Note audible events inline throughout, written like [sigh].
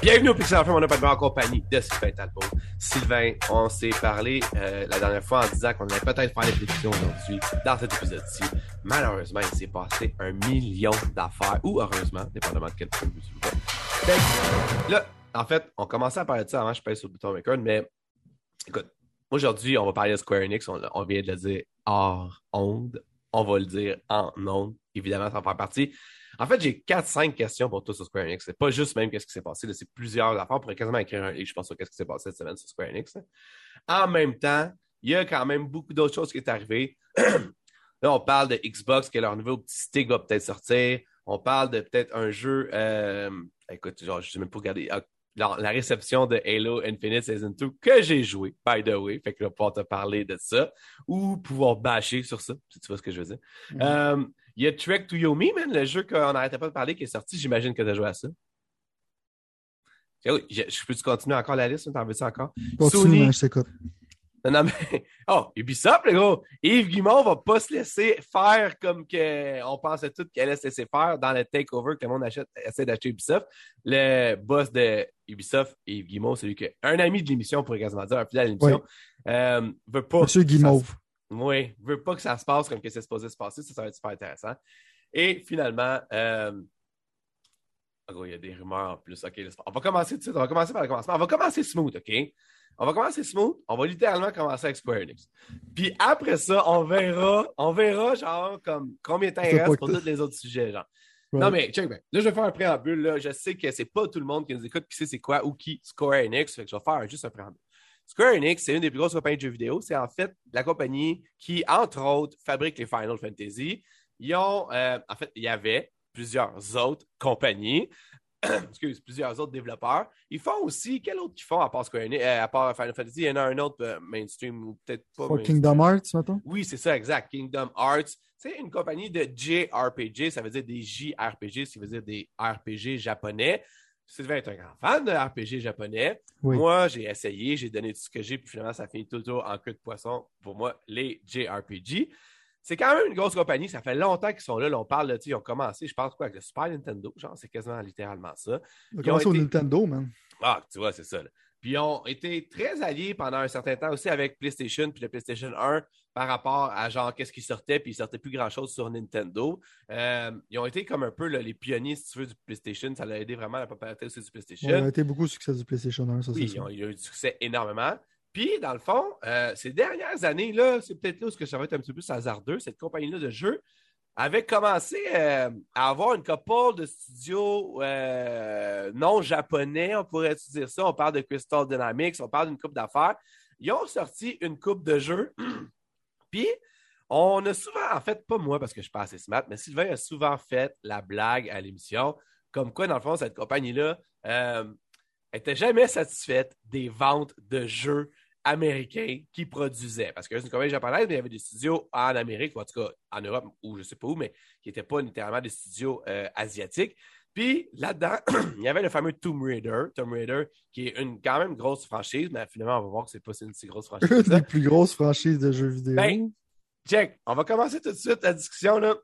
Bienvenue au Pixel Film, on a pas de en compagnie de Sylvain Talbot. Sylvain, on s'est parlé euh, la dernière fois en disant qu'on allait peut-être faire des prédictions aujourd'hui dans cet épisode-ci. Malheureusement, il s'est passé un million d'affaires, ou heureusement, dépendamment de quel point tu le vois. Là, en fait, on commençait à parler de ça avant, je pèse sur le bouton record, mais écoute, aujourd'hui, on va parler de Square Enix, on, vient de le dire hors onde, on va le dire en onde, évidemment, ça va faire partie. En fait, j'ai 4-5 questions pour toi sur Square Enix. C'est pas juste même qu'est-ce qui s'est passé, c'est plusieurs affaires. On pourrait quasiment écrire un livre, je pense, sur qu'est-ce qui s'est passé cette semaine sur Square Enix. En même temps, il y a quand même beaucoup d'autres choses qui sont arrivées. [clears throat] Là, on parle de Xbox, que leur nouveau petit stick va peut-être sortir. On parle de peut-être un jeu. Euh, écoute, genre, je ne sais même pas regarder. Ah, la, la, réception de Halo Infinite Season 2 que j'ai joué, by the way. Fait que je vais pouvoir te parler de ça ou pouvoir bâcher sur ça, si tu vois ce que je veux dire. Mm -hmm. um, il y a Trek to Yomi, man, le jeu qu'on n'arrêtait pas de parler qui est sorti. J'imagine que tu as joué à ça. Oui, je, je peux-tu continuer encore la liste? T'en veux-tu encore? Continue, Sony... je t'écoute. Non, non, mais. [laughs] Oh, Ubisoft, le gros! Yves Guimond va pas se laisser faire comme que on pensait tous qu'elle allait se laisser faire dans le takeover que le monde achète, essaie d'acheter Ubisoft. Le boss de Ubisoft, Yves Guimond, celui que un ami de l'émission, pourrait quasiment dire, un fidèle de l'émission, oui. euh, veut pas. Monsieur Guimauve. Oui, veut pas que ça se passe comme que c'est supposé se passer. Ça, ça va être super intéressant. Et finalement, euh... oh, il y a des rumeurs en plus. OK, on va commencer tout de suite. On va commencer par le commencement. On va commencer smooth, OK? On va commencer smooth. On va littéralement commencer avec Square Enix. Puis après ça, on verra, on verra, genre, comme combien de temps il reste pour tous les autres sujets, genre. Ouais. Non, mais check, ben, là, je vais faire un préambule. Là. Je sais que c'est pas tout le monde qui nous écoute qui sait c'est quoi ou qui Square Enix. Fait que je vais faire juste un préambule. Square Enix, c'est une des plus grosses compagnies de jeux vidéo. C'est en fait la compagnie qui, entre autres, fabrique les Final Fantasy. Ils ont, euh, en fait, il y avait plusieurs autres compagnies, [clears throat] excuse, plusieurs autres développeurs. Ils font aussi, quel autre qu'ils font à part Square Enix, euh, à part Final Fantasy? Il y en a un autre euh, mainstream ou peut-être pas. Kingdom Hearts, maintenant? Oui, c'est ça, exact. Kingdom Hearts. C'est une compagnie de JRPG, ça veut dire des JRPG, ça veut dire des RPG japonais. Sylvain est un grand fan de RPG japonais. Oui. Moi, j'ai essayé, j'ai donné tout ce que j'ai, puis finalement, ça finit toujours en queue de poisson pour moi, les JRPG. C'est quand même une grosse compagnie, ça fait longtemps qu'ils sont là. là on parle, là, ils ont commencé, je pense, quoi, avec le Super Nintendo, genre, c'est quasiment littéralement ça. Ils ont commencé été... au Nintendo, man. Ah, tu vois, c'est ça. Là. Puis ils ont été très alliés pendant un certain temps aussi avec PlayStation puis le PlayStation 1 par rapport à genre qu'est-ce qui sortait, puis il sortait plus grand-chose sur Nintendo. Euh, ils ont été comme un peu là, les pionniers, si tu veux, du PlayStation. Ça l'a aidé vraiment à la popularité aussi du PlayStation. Ouais, ils ont été beaucoup succès du PlayStation 1, ça Oui, ils ont, ils ont, eu du succès énormément. Puis, dans le fond, euh, ces dernières années-là, c'est peut-être là où ça va être un petit peu plus hasardeux, cette compagnie-là de jeux avait commencé euh, à avoir une couple de studios euh, non japonais, on pourrait dire ça? On parle de Crystal Dynamics, on parle d'une coupe d'affaires. Ils ont sorti une coupe de jeux. [clears throat] Puis, on a souvent, en fait, pas moi parce que je suis pas assez smart, mais Sylvain a souvent fait la blague à l'émission, comme quoi, dans le fond, cette compagnie-là euh, était jamais satisfaite des ventes de jeux américains qui produisaient. Parce que c'est une compagnie japonaise, mais il y avait des studios en Amérique, ou en tout cas en Europe, ou je ne sais pas où, mais qui n'étaient pas littéralement des studios euh, asiatiques. Puis là-dedans, [clears throat] il y avait le fameux Tomb Raider, Tomb Raider, qui est une quand même grosse franchise, mais finalement, on va voir que c'est pas une si grosse franchise. Une [laughs] des plus grosses franchises de jeux vidéo. Ben, check, on va commencer tout de suite la discussion [clears throat] là,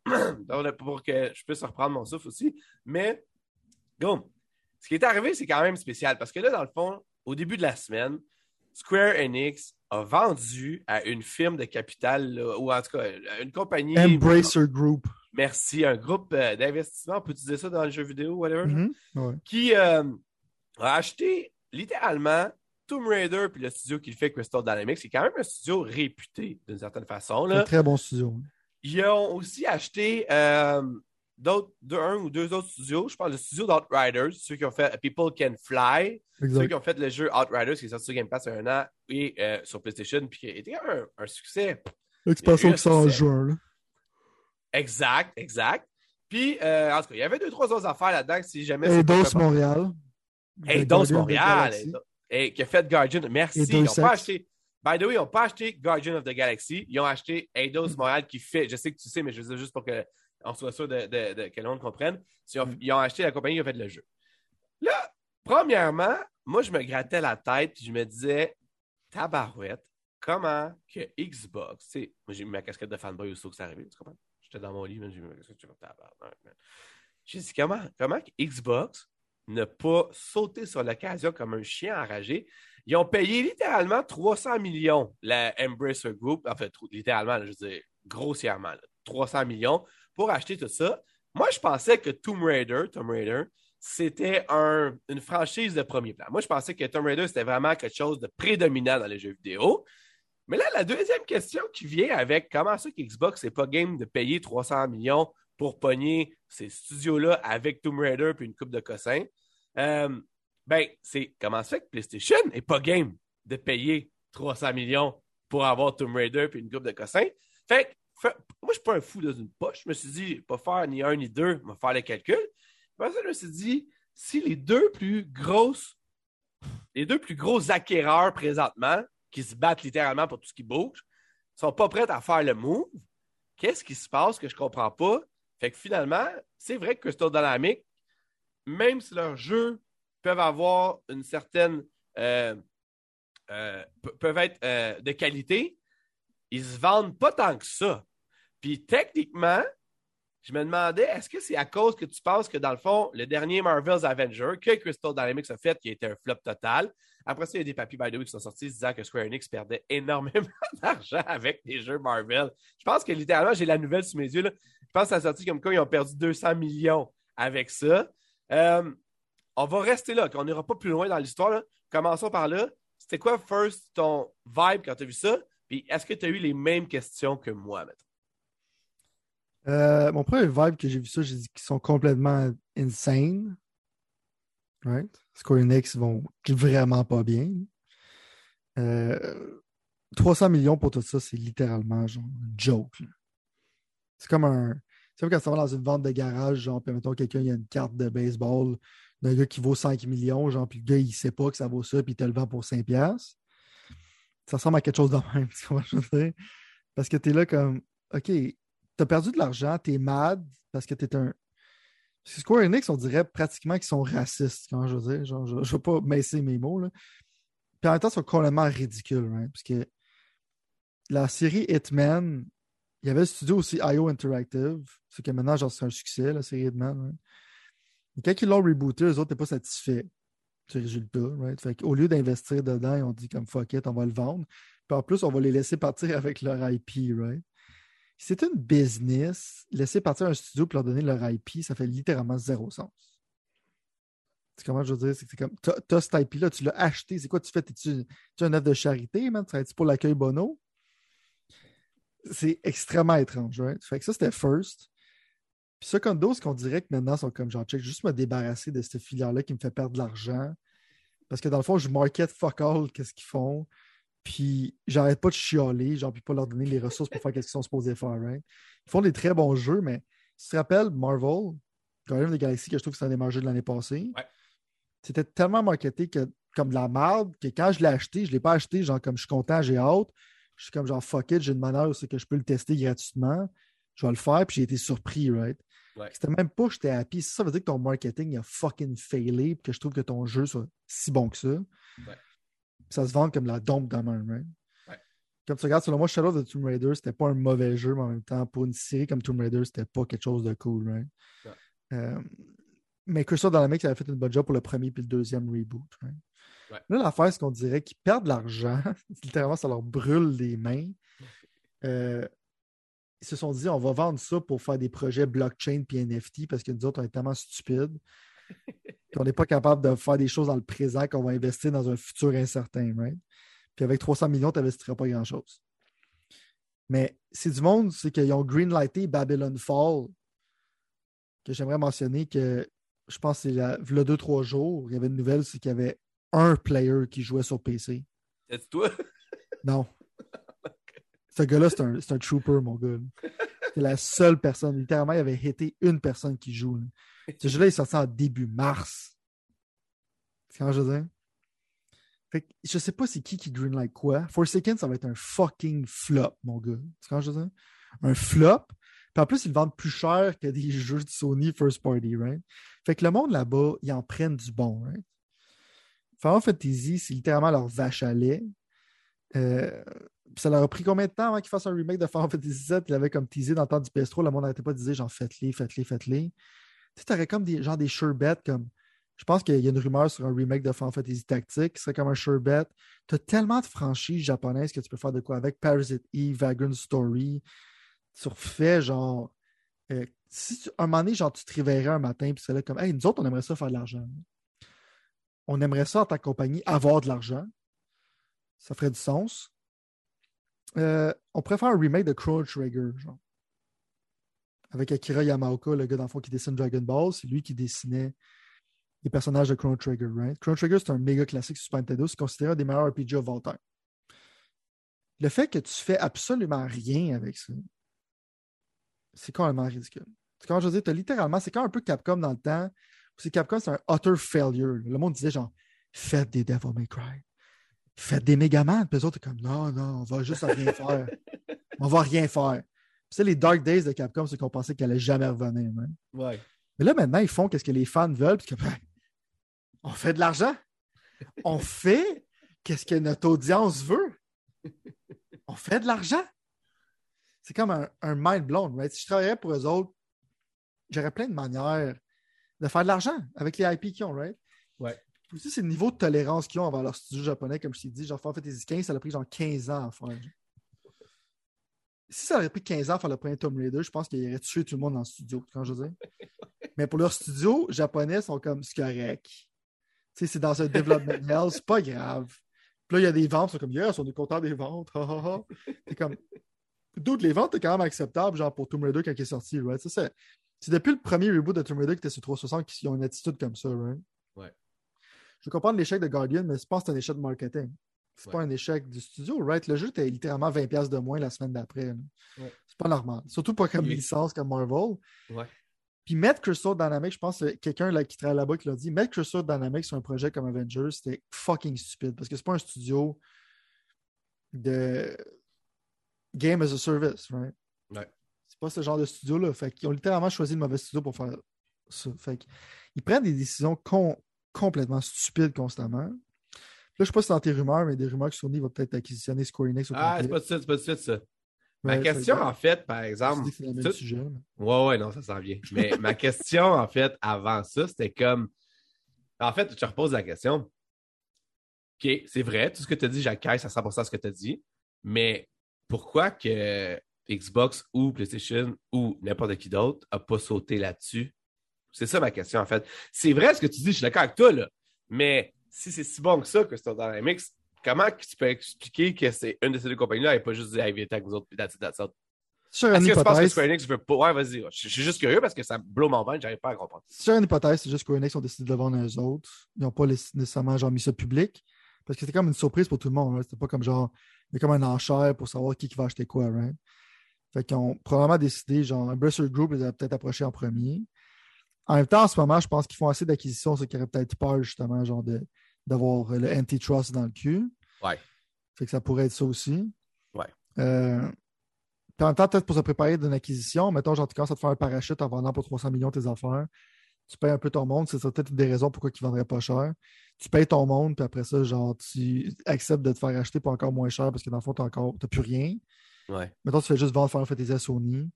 pour que je puisse reprendre mon souffle aussi. Mais, go! Ce qui est arrivé, c'est quand même spécial parce que là, dans le fond, au début de la semaine, Square Enix a vendu à une firme de capital, là, ou en tout cas, une compagnie. Embracer Group. Merci, un groupe euh, d'investissement, on peut utiliser ça dans le jeu vidéo, whatever, mm -hmm. ouais. qui euh, a acheté littéralement Tomb Raider puis le studio qui le fait, Crystal Dynamics, qui est quand même un studio réputé d'une certaine façon. C'est un très bon studio. Ils ont aussi acheté euh, d'autres, un ou deux autres studios. Je parle du studio d'Outriders, ceux qui ont fait People Can Fly, exact. ceux qui ont fait le jeu Outriders qui est sorti sur Game Pass il y a un an et euh, sur PlayStation, puis qui a été un, un succès. L'expansion qui sort en juin. Là. Exact, exact. Puis, euh, en tout cas, il y avait deux, trois autres affaires là-dedans si jamais. Eidos Montréal. Eidos Montréal. Et qui a fait Guardian. Merci. Ils n'ont pas acheté. By the way, ils n'ont pas acheté Guardian of the Galaxy. Ils ont acheté Eidos Montréal qui fait. Je sais que tu sais, mais je veux dire juste pour que on soit sûr de, de, de, que le monde comprenne. Ils ont, mm. ils ont, acheté la compagnie qui a fait le jeu. Là, premièrement, moi, je me grattais la tête et je me disais, tabarouette, comment que Xbox, tu sais, moi, j'ai mis ma casquette de fanboy au saut que ça arrivait, tu comprends? J'étais dans mon lit, j'ai mis ma casquette de tabarouette. J'ai dit, comment, comment que Xbox ne pas sauter sur l'occasion comme un chien enragé? Ils ont payé littéralement 300 millions, la Embracer Group, en fait, littéralement, je veux dire, grossièrement, 300 millions pour acheter tout ça. Moi, je pensais que Tomb Raider, Tomb Raider, c'était une franchise de premier plan. Moi, je pensais que Tomb Raider, c'était vraiment quelque chose de prédominant dans les jeux vidéo. Mais là, la deuxième question qui vient avec comment ça qu'Xbox n'est pas game de payer 300 millions pour pogner ces studios-là avec Tomb Raider puis une coupe de cossins, euh, ben, c'est comment ça que PlayStation n'est pas game de payer 300 millions pour avoir Tomb Raider puis une coupe de cossins? Fait moi, je suis pas un fou dans une poche. Je me suis dit, pas faire ni un ni deux, je vais faire les calculs. Je me suis dit, si les deux plus grosses, les deux plus gros acquéreurs présentement, qui se battent littéralement pour tout ce qui bouge, sont pas prêts à faire le move, qu'est-ce qui se passe que je comprends pas? Fait que finalement, c'est vrai que Crystal Dynamics, même si leurs jeux peuvent avoir une certaine. Euh, euh, peuvent être euh, de qualité, ils se vendent pas tant que ça. Puis techniquement, je me demandais, est-ce que c'est à cause que tu penses que dans le fond, le dernier Marvel's Avenger que Crystal Dynamics a fait, qui a été un flop total, après ça, il y a des papiers by the way qui sont sortis disant que Square Enix perdait [laughs] énormément d'argent avec les jeux Marvel. Je pense que littéralement, j'ai la nouvelle sous mes yeux. Je pense que ça a sorti comme quoi ils ont perdu 200 millions avec ça. Euh, on va rester là, qu'on n'ira pas plus loin dans l'histoire. Commençons par là. C'était quoi, first, ton vibe quand tu as vu ça? Puis est-ce que tu as eu les mêmes questions que moi, maintenant? Euh, mon premier vibe que j'ai vu ça, j'ai dit qu'ils sont complètement insane. Right? Square Enix vont vraiment pas bien. 300 euh, millions pour tout ça, c'est littéralement genre joke. C'est comme un. Tu sais, quand tu vas dans une vente de garage, genre, puis mettons, quelqu'un, il y a une carte de baseball d'un gars qui vaut 5 millions, genre, puis le gars, il sait pas que ça vaut ça, puis il te le vend pour 5 piastres. Ça ressemble à quelque chose de [laughs] même, tu je veux dire? Parce que tu es là comme, OK, t'as perdu de l'argent, t'es mad parce que t'es un. Square Enix, on dirait pratiquement qu'ils sont racistes, quand je veux dire? Genre, je ne veux pas messer mes mots. Là. Puis en même temps, ils sont complètement ridicules, right? parce que la série Hitman, il y avait le studio aussi IO Interactive, c'est que maintenant, genre, c'est un succès, la série Hitman. Et quand ils l'ont rebooté, les autres n'étaient pas satisfaits du résultat. Right? Au lieu d'investir dedans, ont dit comme fuck it, on va le vendre. Puis en plus, on va les laisser partir [laughs] avec leur IP, right? c'est une business, laisser partir un studio pour leur donner leur IP, ça fait littéralement zéro sens. C'est comment je veux dire? C'est comme, t'as cet IP-là, tu l'as acheté, c'est quoi tu fais? Es-tu un œuvre de charité, man? Tu pour l'accueil Bono? C'est extrêmement étrange, right? Fait que ça, c'était first. Puis Secondo, ce qu'on dirait que maintenant, sont comme genre, check, juste me débarrasser de cette filière-là qui me fait perdre de l'argent. Parce que dans le fond, je market fuck all, qu'est-ce qu'ils font. Puis j'arrête pas de chialer, genre, puis pas leur donner les ressources pour faire ce qu'ils sont supposés faire, right? Ils font des très bons jeux, mais tu te rappelles, Marvel, Guardian of the Galaxy, que je trouve que c'est un des meilleurs jeux de l'année passée, c'était tellement marketé que, comme de la merde que quand je l'ai acheté, je l'ai pas acheté, genre, comme je suis content, j'ai hâte. Je suis comme, genre, fuck it, j'ai une manière où c'est que je peux le tester gratuitement. Je vais le faire, puis j'ai été surpris, right? C'était même pas j'étais happy. Ça veut dire que ton marketing a fucking failé, puis que je trouve que ton jeu soit si bon que ça. Ouais ça se vend comme la dompe dans même, right? Comme tu regardes, selon moi, Shadow of the Tomb Raider, c'était pas un mauvais jeu, mais en même temps, pour une série comme Tomb Raider, c'était pas quelque chose de cool, right? Euh, mais Crystal Dynamics avait fait une bonne job pour le premier puis le deuxième reboot, right? Là, l'affaire, c'est qu'on dirait qu'ils perdent de l'argent. [laughs] Littéralement, ça leur brûle les mains. Euh, ils se sont dit, on va vendre ça pour faire des projets blockchain puis NFT parce que nous autres, on est tellement stupides [laughs] qu'on n'est pas capable de faire des choses dans le présent qu'on va investir dans un futur incertain, right? Puis avec 300 millions, tu n'investiras pas grand-chose. Mais c'est du monde, c'est qu'ils ont greenlighté Babylon Fall, que j'aimerais mentionner que je pense que c'est le deux, trois jours, il y avait une nouvelle, c'est qu'il y avait un player qui jouait sur PC. C'est toi? Non. Ce gars-là, c'est un, un, trooper, mon gars. C'est la seule personne. Littéralement, il avait été une personne qui joue. Ce jeu-là est sorti en début mars. C'est quand je veux dire? Fait que je sais pas c'est qui qui greenlight quoi. Forsaken, ça va être un fucking flop, mon gars. C'est quand je veux dire? Un flop. Puis en plus, ils vendent plus cher que des [laughs] jeux de Sony First Party, right? Fait que le monde là-bas, ils en prennent du bon, right? Final Fantasy, c'est littéralement leur vache à lait. Euh, ça leur a pris combien de temps avant qu'ils fassent un remake de Final Fantasy VII? Ils avaient comme teasé dans le temps du PS3, le monde n'arrêtait pas de dire genre faites-les, faites-les, faites-les tu aurais comme des, genre des sure comme Je pense qu'il y a une rumeur sur un remake de Final Fantasy Tactique. Ce serait comme un sure bet. Tu as tellement de franchises japonaises que tu peux faire de quoi avec. Parasite Eve, Vagrant Story. Tu refais genre. euh, si tu- un moment donné, genre, tu te réveillerais un matin puis c'est là comme Hey, nous autres, on aimerait ça faire de l'argent. On aimerait ça en tant que compagnie avoir de l'argent. Ça ferait du sens. Euh, on pourrait faire un remake de Chrono Trigger, genre. Avec Akira Yamaoka, le gars dans le fond qui dessine Dragon Ball. C'est lui qui dessinait les personnages de Chrono Trigger, right? Chrono Trigger, c'est un méga classique sur Super Nintendo. C'est considéré un des meilleurs RPG of all time. Le fait que tu fais absolument rien avec ça, c'est complètement ridicule. Quand je veux dire, t'as littéralement, c'est quand un peu Capcom dans le temps, c'est Capcom, c'est un utter failure. Le monde disait genre, faites des Devil May Cry, faites des Megaman. Puis les autres, comme, non, non, on va juste rien faire. [laughs] On va rien faire. Puis c'est les Dark Days de Capcom, c'est qu'on pensait qu'elle allait jamais revenir. Ouais. Mais là, maintenant, ils font qu'est-ce que les fans veulent. Puis que, ben, on fait de l'argent. On fait qu'est-ce que notre audience veut. On fait de l'argent. C'est comme un, un mind blown, right? Si je travaillais pour eux autres, j'aurais plein de manières de faire de l'argent avec les IP qu'ils ont, right? Aussi, c'est le niveau de tolérance qu'ils ont envers leur studio japonais, comme je t'ai dit. Genre, Fantasy 15, ça a pris genre 15 ans à faire. Si ça aurait pris 15 ans à faire le premier Tomb Raider, je pense qu'ils auraient tué tout le monde dans le studio, quand je veux dire? [laughs] Mais pour leur studio, japonais sont comme c'est correct. Tu sais, c'est dans un development [laughs] hell, c'est pas grave. Puis là, il y a des ventes, c'est comme yes, on est content des ventes. C'est comme. D'autres, les ventes étaient quand même acceptables, genre pour Tomb Raider quand il est sorti, right? C'est depuis le premier reboot de Tomb Raider qui était sur 360 qu'ils ont une attitude comme ça, right? Je comprends l'échec de Guardian, mais je pense que c'est un échec de marketing. C'est Ouais. pas un échec du studio, right? Le jeu était littéralement 20$ de moins la semaine d'après. Ouais. C'est pas normal. Surtout pas comme Oui. licence comme Marvel. Ouais. Puis mettre Crystal Dynamics, je pense que quelqu'un là, qui travaille là-bas qui l'a dit, mettre Crystal Dynamics sur un projet comme Avengers, c'était fucking stupide parce que c'est pas un studio de game as a service, right? Ouais. C'est pas ce genre de studio-là. Fait qu'ils ont littéralement choisi le mauvais studio pour faire ça. Fait qu'ils prennent des décisions con- complètement stupides constamment. Là, je sais pas si c'est dans tes rumeurs, mais des rumeurs que Sony va peut-être acquisitionner Square Enix au Ah, c'est pas tout de suite, c'est pas tout de suite, ça. Ma Ouais, question, en fait, par exemple. c'est le même sujet. mais- Ouais, ouais, non, ça s'en vient. Mais ma [laughs] question, en fait, avant ça, c'était comme. En fait, je te repose la question. OK, c'est vrai, tout ce que tu as dit, j'accaisse à 100% ce que tu as dit, mais pourquoi que Xbox ou PlayStation ou n'importe qui d'autre n'a pas sauté là-dessus? C'est ça ma question, en fait. C'est vrai ce que tu dis, je suis d'accord avec toi, là, mais si c'est si bon que ça, que c'est dans la mix, comment tu peux expliquer que c'est une de ces deux compagnies-là et pas juste dire, hey, viens avec nous autres, puis that's that's it? Sur Est-ce que tu penses que hypothèse, Square Enix veut pas? Ouais, vas-y. Je je suis juste curieux parce que ça blow mon ventre, j'arrive pas à comprendre. sur une hypothèse, c'est juste que Square Enix ont décidé de le vendre à eux autres. Ils n'ont pas nécessairement genre, mis ça public. Parce que c'était comme une surprise pour tout le monde. right? C'était pas comme genre, il y a comme un enchère pour savoir qui, qui va acheter quoi, right? Fait qu'ils ont probablement décidé, genre, un Group les a peut-être approchés en premier. En même temps, en ce moment, je pense qu'ils font assez d'acquisitions, ceux qui auraient peut-être peur, justement, genre, d'avoir le antitrust dans le cul. Ouais. Fait que ça pourrait être ça aussi. Ouais. Euh, en même temps, peut-être pour se préparer d'une acquisition, mettons, genre, tu commences à te faire un parachute en vendant pour 300 millions tes affaires. Tu payes un peu ton monde, c'est ça peut-être des raisons pourquoi ils ne vendraient pas cher. Tu payes ton monde, puis après ça, genre, tu acceptes de te faire acheter pour encore moins cher parce que dans le fond, tu n'as plus rien. Ouais. Mettons, tu fais juste vendre Final Fantasy à Sony.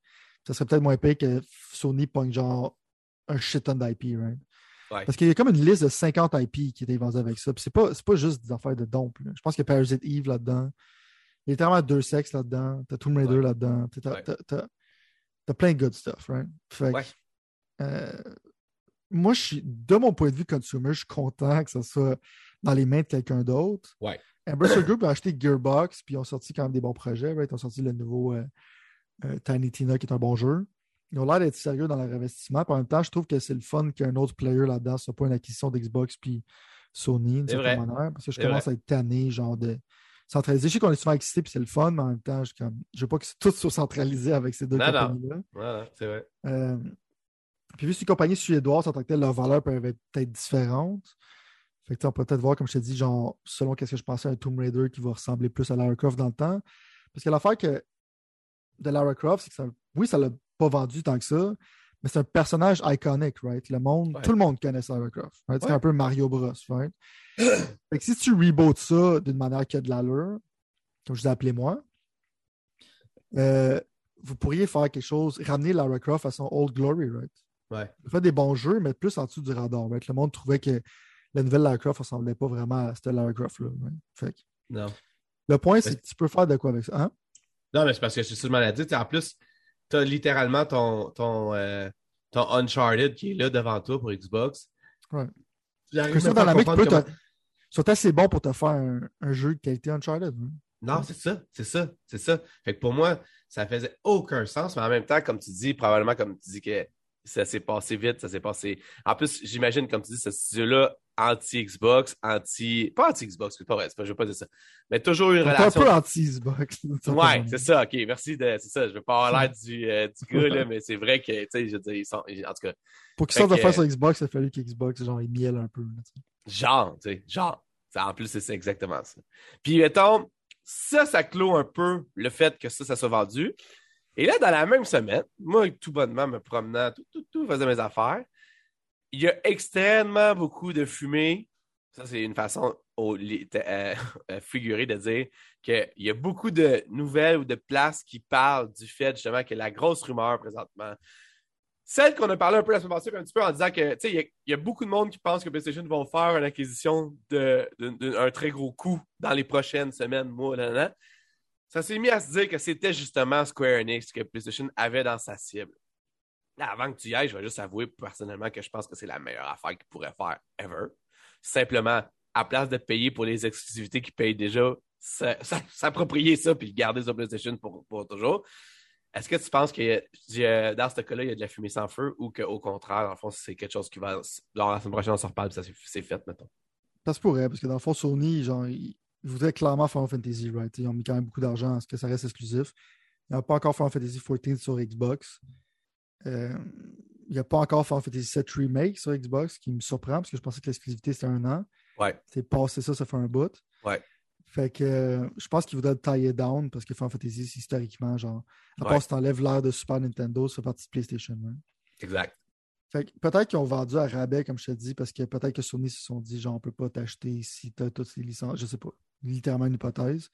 Ça serait peut-être moins payé que Sony pogne genre un shit ton d'IP, right? Ouais. Parce qu'il y a comme une liste de 50 IP qui étaient vendus avec ça. Puis c'est pas, pas juste des affaires de dompe. Je pense qu'il y a Parasite Eve là-dedans. Il y a littéralement deux sexes là-dedans. T'as Tomb Raider Ouais. là-dedans. T'as, Ouais. t'as- plein de good stuff, right? Fait que, euh, moi, je suis, de mon point de vue consumer, je suis content que ça soit dans les mains de quelqu'un d'autre. Ouais. Embracer Group a acheté Gearbox, puis ils ont sorti quand même des bons projets. right? Ils ont sorti le nouveau euh, euh, Tiny Tina, qui est un bon jeu. Ils ont l'air d'être sérieux dans leur investissement. Puis en même temps, je trouve que c'est le fun qu'un autre player là-dedans, ce soit pas une acquisition d'Xbox puis Sony, d'une certaine vrai. manière. Parce que je commence à être tanné, genre de centraliser. Je sais qu'on est souvent excité, puis c'est le fun, mais en même temps, je ne veux pas que [laughs] tout soit centralisé avec ces deux compagnies-là. Ouais, c'est vrai. Euh, puis vu que c'est une compagnie suédoise, en tant que telle, leurs valeurs peuvent être peut-être différentes. Fait que, on peut peut-être voir, comme je te dis, genre, selon qu'est-ce que je pensais, un Tomb Raider qui va ressembler plus à Lara Croft dans le temps. Parce que l'affaire que de Lara Croft, c'est que ça, oui, ça l'a pas vendu tant que ça, mais c'est un personnage iconique, right? Le monde, Ouais. tout le monde connaît Lara Croft. right? C'est Ouais. un peu Mario Bros, right? [clears throat] fait que si tu rebootes ça d'une manière qui a de l'allure, comme je vous ai appelé moi, euh, vous pourriez faire quelque chose, ramener Lara Croft à son old glory, right? Ouais. Il fait des bons jeux, mais plus en dessous du radar. Le monde trouvait que la nouvelle Lara Croft ressemblait pas vraiment à cette Lara Croft-là. Fait que Non. le point, c'est que tu peux faire de quoi avec ça. Hein? Non, mais c'est parce que je suis sûrement l'a dit. En plus, tu as littéralement ton, ton, euh, ton Uncharted qui est là devant toi pour Xbox. Ouais. Peut comprendre te- sont assez bons pour te faire un, un jeu de qualité Uncharted. hein. Non, c'est ça, c'est ça, c'est ça. Fait que pour moi, ça faisait aucun sens, mais en même temps, comme tu dis, probablement comme tu dis que ça s'est passé vite, ça s'est passé. En plus, j'imagine, comme tu dis, ce studio-là, anti-Xbox, anti. Pas anti-Xbox, c'est pas vrai, pas, je veux pas dire ça. Mais toujours une T'es un relation. peu anti-Xbox. [laughs] Ouais, c'est ça, ok, merci de. C'est ça, je veux pas avoir l'air du, euh, du gars, là, mais c'est vrai que, tu sais, je veux dire, ils sont. En tout cas, Pour qu'ils sortent de faire sur Xbox, il a fallu qu'Xbox, genre, il miel un peu. là. Genre, tu sais, genre. Ça, en plus, c'est exactement ça. Puis, mettons, ça, ça clôt un peu le fait que ça, ça soit vendu. Et là, dans la même semaine, moi, tout bonnement, me promenant, tout, tout, tout, faisais mes affaires, il y a extrêmement beaucoup de fumée. Ça, c'est une façon euh, [laughs] euh, figurée de dire qu'il y a beaucoup de nouvelles ou de places qui parlent du fait, justement, que la grosse rumeur présentement, celle qu'on a parlé un peu la semaine passée, un petit peu en disant que, tu sais, il y a- beaucoup de monde qui pense que PlayStation vont faire une acquisition de- de- d'un très gros coup dans les prochaines semaines, mois, nan. Ça s'est mis à se dire que c'était justement Square Enix que PlayStation avait dans sa cible. Avant que tu y ailles, je vais juste avouer personnellement que je pense que c'est la meilleure affaire qu'ils pourraient faire ever. Simplement, à place de payer pour les exclusivités qu'ils payent déjà, s'approprier ça puis garder sur PlayStation pour, toujours. Est-ce que tu penses que dans ce cas-là, il y a de la fumée sans feu ou qu'au contraire, dans le fond, c'est quelque chose qui va. Lors la semaine prochaine, on s'en reparle ça c'est- fait, mettons? Ça se pourrait, parce que dans le fond, Sony, genre, ils voudraient clairement Final Fantasy, right? Ils ont mis quand même beaucoup d'argent à ce que ça reste exclusif. Il n'y a pas encore Final Fantasy XIV sur Xbox. Euh, il n'y a pas encore Final Fantasy VII Remake sur Xbox, qui me surprend, parce que je pensais que l'exclusivité, c'était un an. Ouais. C'est passé ça, ça fait un bout. Ouais. Fait que euh, je pense qu'ils voudraient le tailler down, parce que Final Fantasy, c'est historiquement, genre, à Ouais. part si t'enlèves l'ère de Super Nintendo, ça fait partie de PlayStation, right? Exact. Fait que peut-être qu'ils ont vendu à rabais, comme je te dis, parce que peut-être que Sony se sont dit, genre, on peut pas t'acheter si tu as toutes ces licences. Je sais pas. Littéralement une hypothèse.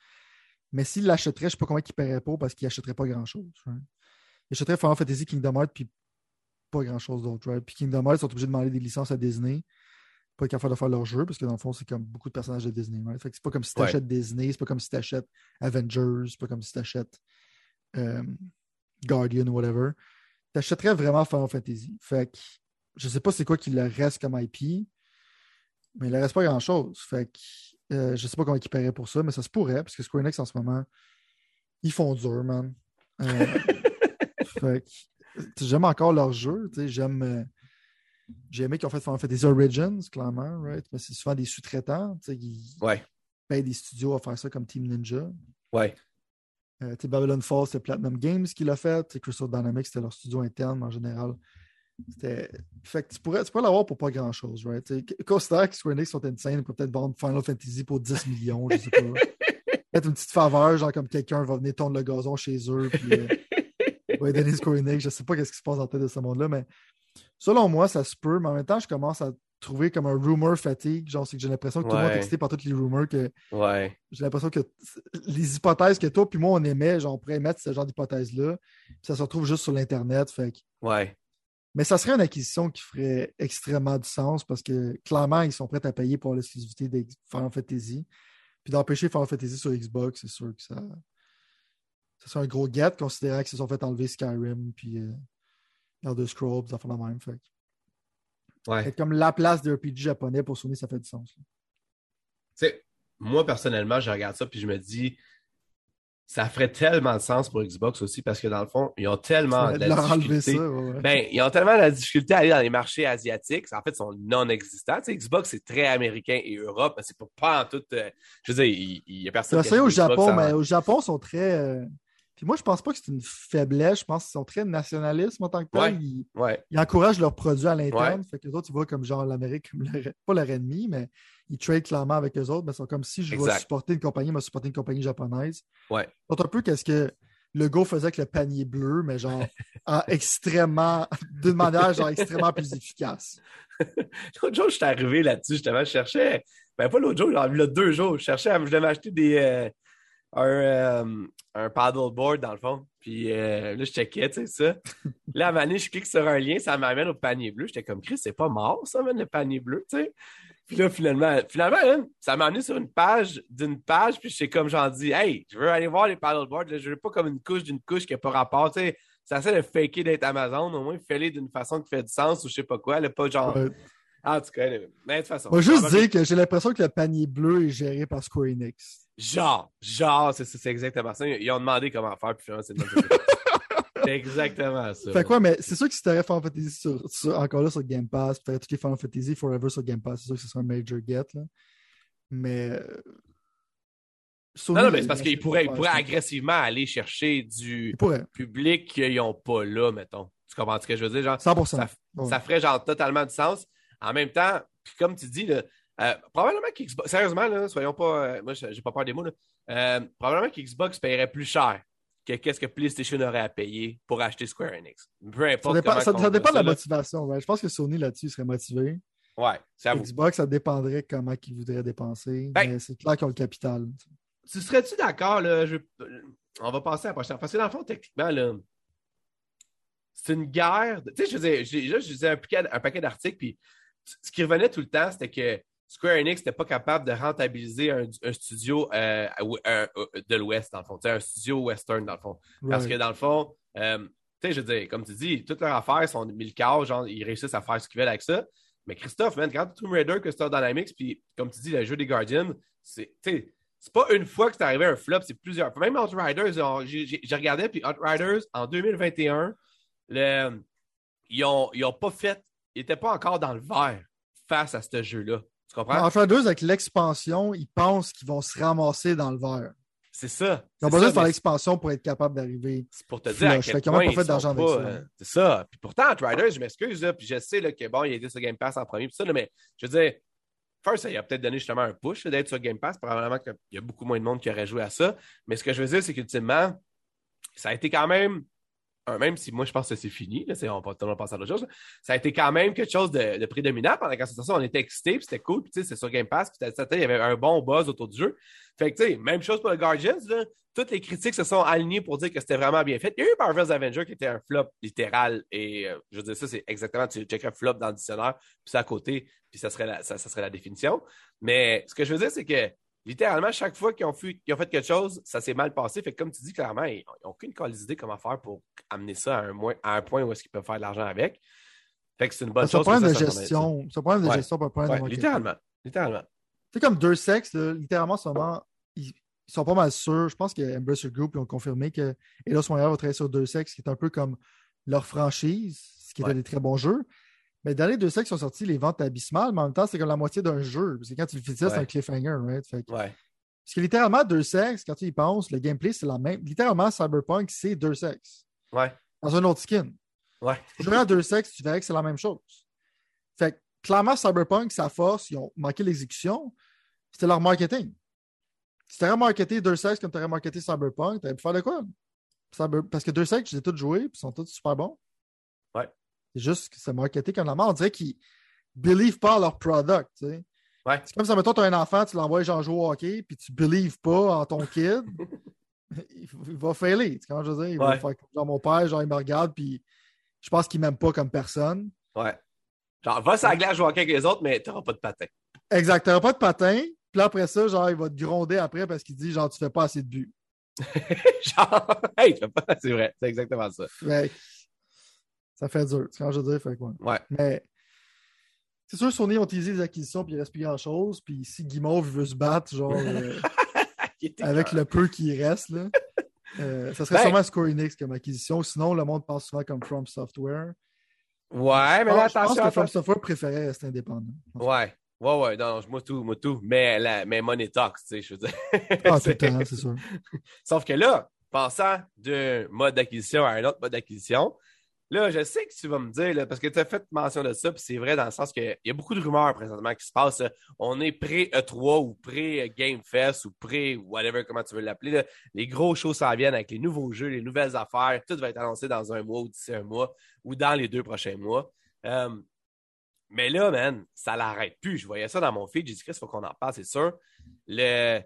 Mais s'ils l'achèteraient, je sais pas comment ils paieraient pas parce qu'ils achèteraient pas grand-chose. right? Ils achèteraient Final Fantasy Kingdom Hearts puis pas grand-chose d'autre. right? Puis Kingdom Hearts sont obligés de demander des licences à Disney. Pas capable de faire leur jeu parce que dans le fond, c'est comme beaucoup de personnages de Disney. right? Fait que c'est pas comme si tu Ouais. achètes Disney, c'est pas comme si tu achètes Avengers, c'est pas comme si tu achètes Guardian ou whatever. Tu achèterais vraiment Final Fantasy. Fait que je sais pas c'est quoi qu'il leur reste comme IP, mais il ne reste pas grand-chose. Fait que euh, je sais pas comment ils paieraient pour ça, mais ça se pourrait, parce que Square Enix en ce moment, ils font dur, man. Euh, [laughs] fait sais, j'aime encore leur jeu. tu sais, J'aime. euh, j'ai aimé qu'ils ont fait Final Fantasy Origins, clairement, right? Mais c'est souvent des sous-traitants. Ils Ouais. payent des studios à faire ça comme Team Ninja. Ouais. Euh, Babylon Falls, c'était Platinum Games qui l'a fait. Crystal Dynamics, c'était leur studio interne, mais en général. C'était. Fait que tu pourrais, tu pourrais l'avoir pour pas grand chose, right? Considère que Square Enix sont insane, ils peuvent peut-être vendre Final Fantasy pour 10 [laughs] millions, je sais pas. Peut-être une petite faveur, genre comme quelqu'un va venir tondre le gazon chez eux, puis euh, [laughs] va donner Square Enix. Je sais pas qu'est-ce qui se passe dans la tête de ce monde-là, mais selon moi, ça se peut, mais en même temps, je commence à trouver comme un rumor fatigue. Genre, c'est que j'ai l'impression que tout le monde est excité par toutes les rumors que Ouais. j'ai l'impression que les hypothèses que toi puis moi on aimait, genre on pourrait mettre ce genre d'hypothèses-là. puis Ça se retrouve juste sur l'Internet. Fait que- Ouais. Mais ça serait une acquisition qui ferait extrêmement du sens parce que clairement, ils sont prêts à payer pour l'exclusivité de Final Fantasy. Puis d'empêcher Final Fantasy sur Xbox, c'est sûr que ça. Ça serait un gros get considérant qu'ils se sont fait enlever Skyrim puis euh, Elder Scrolls, ça fait la même. Fait Ouais. comme la place de RPG japonais pour Sony, ça fait du sens. là. Moi, personnellement, je regarde ça puis je me dis, ça ferait tellement de sens pour Xbox aussi parce que dans le fond, ils ont tellement [laughs] de De la difficulté. ça. ouais, ouais. Ben, ils ont tellement la difficulté à aller dans les marchés asiatiques. En fait, ils sont non existants. Tu sais, Xbox, c'est très américain et Europe, mais c'est pas, en tout. euh, je veux dire, il, il y a personne ça au achète Xbox Japon, en- mais au Japon, ils sont très. euh, Puis moi, je pense pas que c'est une faiblesse. Je pense qu'ils sont très nationalistes en tant que tel. Ouais. Ils, Ouais, ils encouragent leurs produits à l'interne. Fait que les autres, tu vois comme genre l'Amérique, comme leur- pas leur ennemi, mais ils trade clairement avec eux autres. Mais sont comme si je vais supporter une compagnie, je vais supporter une compagnie japonaise. ouais. C'est un peu qu'est-ce que le go faisait avec le panier bleu, mais genre [laughs] en extrêmement, d'une manière genre extrêmement plus efficace. [laughs] L'autre jour, je suis arrivé là-dessus, justement, je cherchais. Ben, pas l'autre jour, j'en ai vu là deux jours. Je cherchais, je devais m'acheter des. euh, un, euh, un paddleboard dans le fond. Puis euh, là, je checkais, tu sais, ça. Là, à un moment donné, je clique sur un lien, ça m'amène au panier bleu. J'étais comme, Chris, c'est pas mort, ça, man, le panier bleu, tu sais. Puis là, finalement, finalement hein, ça m'a amené sur une page d'une page, puis j'étais comme, j'en dis, hey, je veux aller voir les paddleboards. Là, je veux pas comme une couche d'une couche qui n'a pas rapport, tu sais. Ça essaie de faker d'être Amazon, au moins, fais-les d'une façon qui fait du sens ou je sais pas quoi, là, pas genre. Ouais. En tout cas, mais de toute façon. Moi, juste dire que j'ai l'impression que le panier bleu est géré par Square Enix. Genre, genre, c'est c'est exactement ça. Ils ont demandé comment faire, puis finalement, c'est c'est. Exactement ça. Fait quoi, mais c'est sûr que si t'aurais Final Fantasy sur, sur- encore là sur Game Pass, puis t'aurais tous les Final Fantasy Forever sur Game Pass, c'est sûr que ce serait un major get, là. Mais. Sony, Non, non, mais c'est parce il qu'ils pourraient, agressivement aller chercher du public qu'ils n'ont pas là, mettons. Tu comprends ce que je veux dire? Genre, 100%. ça, Ouais. ça ferait genre totalement du sens. En même temps, puis comme tu dis, là, euh, probablement qu'Xbox, sérieusement, là, soyons pas, euh, moi, j'ai pas peur des mots, là, euh, probablement qu'Xbox paierait plus cher que qu'est-ce que PlayStation aurait à payer pour acheter Square Enix? Peu Ça importe. dépend, ça- ça dépend de la là. motivation. ouais. Je pense que Sony là-dessus serait motivé. Ouais, c'est à vous. Xbox, ça dépendrait comment ils voudraient dépenser. Ben- mais c'est clair qu'ils ont le capital. Tu serais-tu d'accord, là? je- On va passer à la prochaine. Parce que dans le fond, techniquement, là, c'est une guerre. de- Tu sais, je là, je disais un paquet, un paquet d'articles, puis ce qui revenait tout le temps, c'était que Square Enix n'était pas capable de rentabiliser un, un studio euh, un- un- de l'Ouest, dans le fond. Un studio western, dans le fond. Parce que dans le fond, euh, tu sais, je veux dire, comme tu dis, toutes leurs affaires sont mille quarts, genre, ils réussissent à faire ce qu'ils veulent avec ça. Mais Christophe, man, quand Tomb Raider, Crystal Dynamics, puis comme tu dis, le jeu des Guardians, c'est, c'est pas une fois que c'est arrivé un flop, c'est plusieurs. Même Outriders, j'ai regardé, puis Outriders, en 2021, le, ils, ont, ils ont pas fait, ils étaient pas encore dans le vert face à ce jeu-là. Tu comprends? En avec l'expansion, ils pensent qu'ils vont se ramasser dans le verre. C'est ça. Ils ont besoin ça, de faire mais l'expansion pour être capable d'arriver. C'est pour te dire à Flush. quel Fait point pas fait d'argent avec ça. euh, c'est ça. Puis pourtant, Outriders, je m'excuse, puis je sais là, que bon, il était sur Game Pass en premier, puis ça, là, mais je veux dire, First, ça il a peut-être donné justement un push d'être sur Game Pass. Probablement qu'il y a beaucoup moins de monde qui aurait joué à ça. Mais ce que je veux dire, c'est qu'ultimement, ça a été quand même, même si moi je pense que c'est fini, là, c'est- on va totalement passer à d'autres choses, ça a été quand même quelque chose de, prédominant pendant la ça. On était excités, puis c'était cool, puis c'est sur Game Pass, puis il y avait un bon buzz autour du jeu. Fait que tu sais, même chose pour le Guardians, toutes les critiques se sont alignées pour dire que c'était vraiment bien fait. Il y a eu Marvel's Avenger qui était un flop littéral, et euh, je veux dire, ça, c'est exactement, tu checkerais flop dans le dictionnaire, puis ça à côté, puis ça serait ça serait la définition. Mais ce que je veux dire, c'est que littéralement, chaque fois qu'ils ont, fait- qu'ils ont fait quelque chose, ça s'est mal passé. Fait que comme tu dis, clairement, ils n'ont aucune idée comment faire pour amener ça à un, moins- à un point où est-ce qu'ils peuvent faire de l'argent avec. Fait que c'est une bonne chose. ça, ça gestion. C'est un problème de Ouais. gestion, pas un ça. problème Ouais, de marketing. littéralement. Littéralement. C'est comme deux sexes, là, littéralement, en ce moment, ils, ils sont pas mal sûrs. Je pense que Embracer Group ils ont confirmé que Eidos Montréal va travailler sur deux sexes, qui est un peu comme leur franchise, ce qui était Ouais. des très bons jeux. Mais dans les deux sexes qui sont sortis, les ventes abysmales, mais en même temps, c'est comme la moitié d'un jeu. Que quand tu le fais ça, c'est Ouais. un cliffhanger, right? Fait que- Ouais. Parce que littéralement, deux sexes, quand tu y penses, le gameplay, c'est la même. Littéralement, Cyberpunk, c'est deux sexes. Ouais. Dans un autre skin. Ouais. [laughs] Tu jouerais à deux sexes, tu verrais que c'est la même chose. Fait que, clairement, Cyberpunk, sa force, ils ont manqué l'exécution, c'était leur marketing. Si tu aurais marketé deux sexes comme tu aurais marketé Cyberpunk, tu aurais pu faire de quoi? Cyber- Parce que deux sexes, je les ai tous joués, puis ils sont tous super bons. Ouais. C'est juste que c'est marketé comme la mort. On dirait qu'ils believe pas leur product. tu sais. Ouais. C'est comme ça, mettons, tu as un enfant, tu l'envoies genre jouer au hockey, puis tu believe pas en ton kid. [laughs] il, il va failer. Tu sais je veux dire? Il va faire comme genre mon père, genre il me regarde, puis je pense qu'il m'aime pas comme personne. Ouais. Genre, va sur la glace jouer au hockey avec les autres, mais tu n'auras pas de patin. Exact. T'auras pas de patin. Puis après ça, genre, il va te gronder après parce qu'il dit, genre, tu fais pas assez de buts. [laughs] Genre, hey, tu fais pas. C'est vrai. C'est exactement ça. Ça fait dur. Sais quand je veux dire? Fait quoi. Ouais. Mais c'est sûr, Sony ont teasé les acquisitions puis il reste plus grand chose. Puis si Guimauve veut se battre, genre, [laughs] euh, avec le peu qui reste, là, euh, ça serait Ben- sûrement Square Enix comme acquisition. Sinon, le monde pense souvent comme From Software. Ouais, mais Ah, là, je pense attention. que From attention. Software préférait rester indépendant. Ouais. Ouais, ouais, non, moi tout, moi tout. Mais, la, mais Money Talks, tu sais, je veux dire. Ah, temps, c'est [laughs] sûr. Sauf que là, passant d'un mode d'acquisition à un autre mode d'acquisition, là, je sais que tu vas me dire, parce que tu as fait mention de ça, puis c'est vrai dans le sens qu'il y a beaucoup de rumeurs présentement qui se passent. On est pré-E3 ou pré-Game Fest ou pré-whatever, comment tu veux l'appeler. Les gros shows s'en viennent avec les nouveaux jeux, les nouvelles affaires. Tout va être annoncé dans un mois ou d'ici un mois ou dans les deux prochains mois. Euh, mais là, man, ça l'arrête plus. Je voyais ça dans mon feed. J'ai dit, Chris, il faut qu'on en parle, c'est sûr. Le...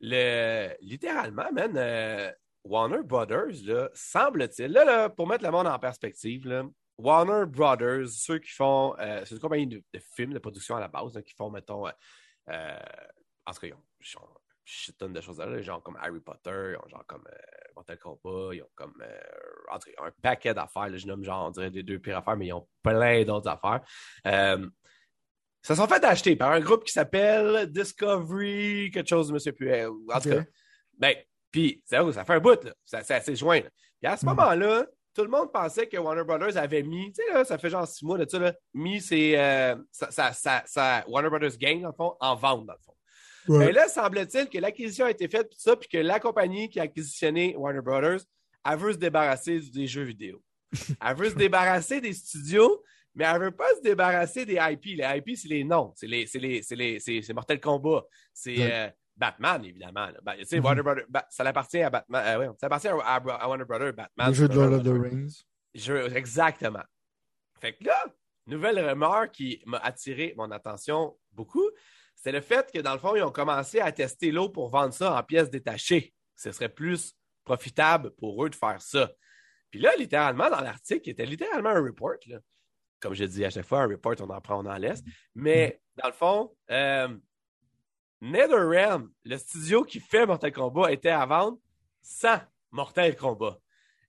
le, littéralement, man, euh, Warner Brothers, là, semble-t-il, là, là, pour mettre le monde en perspective, là, Warner Brothers, ceux qui font, euh, c'est une compagnie de, de, films, de production à la base, là, qui font, mettons, euh, euh en tout cas, ils ont, ils ont shit tonne de choses là, genre comme Harry Potter, ils ont genre comme euh, Mortal Kombat, ils ont comme euh, en tout cas, un paquet d'affaires, je nomme genre, on dirait des deux pires affaires, mais ils ont plein d'autres affaires. Euh, ça sont fait acheter par un groupe qui s'appelle Discovery, quelque chose de M. Puel. En tout cas, ben, puis ça, ça fait un bout, là. Ça, ça s'est joint. Là. Puis à ce mm. moment-là, tout le monde pensait que Warner Brothers avait mis, tu sais, là, ça fait genre six mois de ça, là, mis ses, euh, sa, sa, sa, Warner Brothers Game, dans le fond, en vente, dans le fond. Ouais. Mais là, semble-t-il que l'acquisition a été faite, puis ça, puis que la compagnie qui a acquisitionné Warner Brothers, elle veut se débarrasser des jeux vidéo. Elle veut se débarrasser des studios, mais elle ne veut pas se débarrasser des IP. Les IP, c'est les noms. C'est les, les, les, c'est Mortal Kombat. C'est ouais. euh, Batman, évidemment. Tu sais, mm. Warner Brothers, ça appartient à Batman. Euh, ouais, ça appartient à, à, Warner Brothers, Batman. Le jeu de Lord of the Rings. Jeu, exactement. Fait que là, nouvelle rumeur qui m'a attiré mon attention beaucoup, c'est le fait que, dans le fond, ils ont commencé à tester l'eau pour vendre ça en pièces détachées. Ce serait plus profitable pour eux de faire ça. Puis là, littéralement, dans l'article, il était littéralement un report. Là. Comme je dis à chaque fois, un report, on en prend, on en laisse. Mais dans le fond, euh, NetherRealm, le studio qui fait Mortal Kombat, était à vendre sans Mortal Kombat.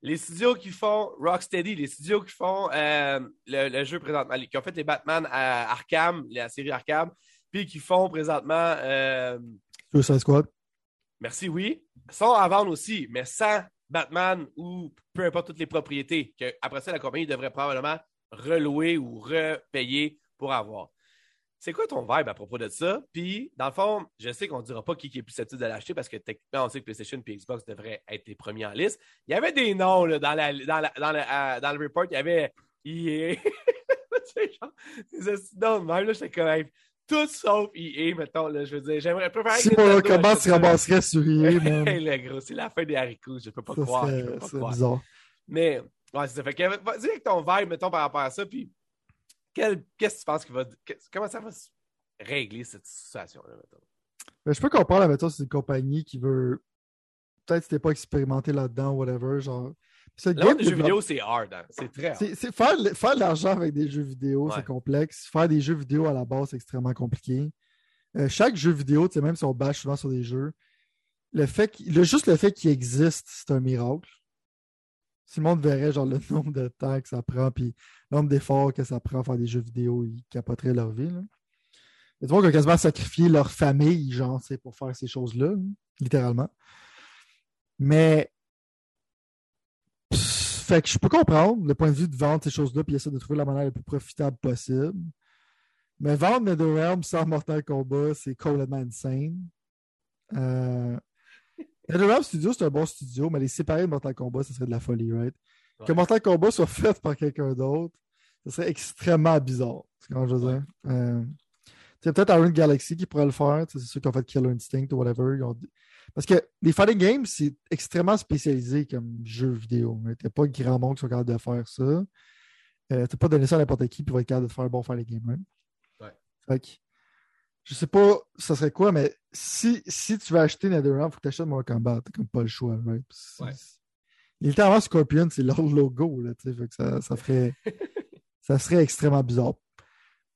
Les studios qui font Rocksteady, les studios qui font euh, le, le, jeu présentement, qui ont fait les Batman à Arkham, la série Arkham, puis qui font présentement. Euh, Suicide Squad. Merci, oui. Sont à vendre aussi, mais sans Batman ou peu importe toutes les propriétés. Que après ça, la compagnie devrait probablement relouer ou repayer pour avoir. C'est quoi ton vibe à propos de ça? Puis, dans le fond, je sais qu'on ne dira pas qui est plus susceptible de l'acheter parce que techniquement, on sait que PlayStation et Xbox devraient être les premiers en liste. Il y avait des noms là, dans, la, dans, la, dans, la, euh, dans le report. Il y avait EA. [laughs] non, même là, j'étais quand même tout sauf EA, mettons. Là, je veux dire, j'aimerais préférer. Si mon comment se ramasserait sur EA, [laughs] man. le gros, c'est la fin des haricots. Je peux pas ça croire. C'est bizarre. Mais, ouais, c'est ça. Fait que, vas-y avec ton vibe, mettons, par rapport à ça. Puis, qu'est-ce que tu penses qu'il va. Comment ça va se régler cette situation-là, mettons? Ben, je peux comprendre, la méthode, c'est une compagnie qui veut. Peut-être que tu pas expérimenté là-dedans, whatever. Genre. Le des jeux vidéo, c'est hard. Hein? C'est très hard. Faire, faire de l'argent avec des jeux vidéo, ouais. c'est complexe. Faire des jeux vidéo à la base, c'est extrêmement compliqué. Euh, chaque jeu vidéo, même si on bâche souvent sur des jeux, le fait le, juste le fait qu'il existe, c'est un miracle. Si le monde verrait genre le [laughs] nombre de temps que ça prend, puis le nombre d'efforts que ça prend à faire des jeux vidéo, ils capoteraient leur vie. Là. Il y a des gens qui ont quasiment sacrifié leur famille, genre, pour faire ces choses-là, littéralement. Mais fait que je peux comprendre le point de vue de vendre ces choses-là puis essayer de trouver la manière la plus profitable possible. Mais vendre NetherRealm sans Mortal Kombat, c'est complètement insane. Euh... NetherRealm Studio, c'est un bon studio, mais les séparer de Mortal Kombat, ce serait de la folie, right? Que Mortal Kombat soit fait par quelqu'un d'autre, ce serait extrêmement bizarre. C'est quand je veux dire? Euh... C'est peut-être Iron Galaxy qui pourrait le faire. C'est ceux qui ont fait Killer Instinct ou whatever. Ont... Parce que les fighting games, c'est extrêmement spécialisé comme jeu vidéo. Il n'y a pas grand monde qui sont capables de faire ça. Euh, tu n'as pas donné ça à n'importe qui, puis va être capable de faire un bon fighting game. Right? Ouais. Fait que, je sais pas ça serait quoi, mais si, si tu veux acheter NetherRealm, il faut que tu achètes Mortal Kombat. Tu comme pas le choix. Right? Ouais. Littéralement, Scorpion, c'est leur logo. Là, fait que ça, ça, ferait, [laughs] ça serait extrêmement bizarre.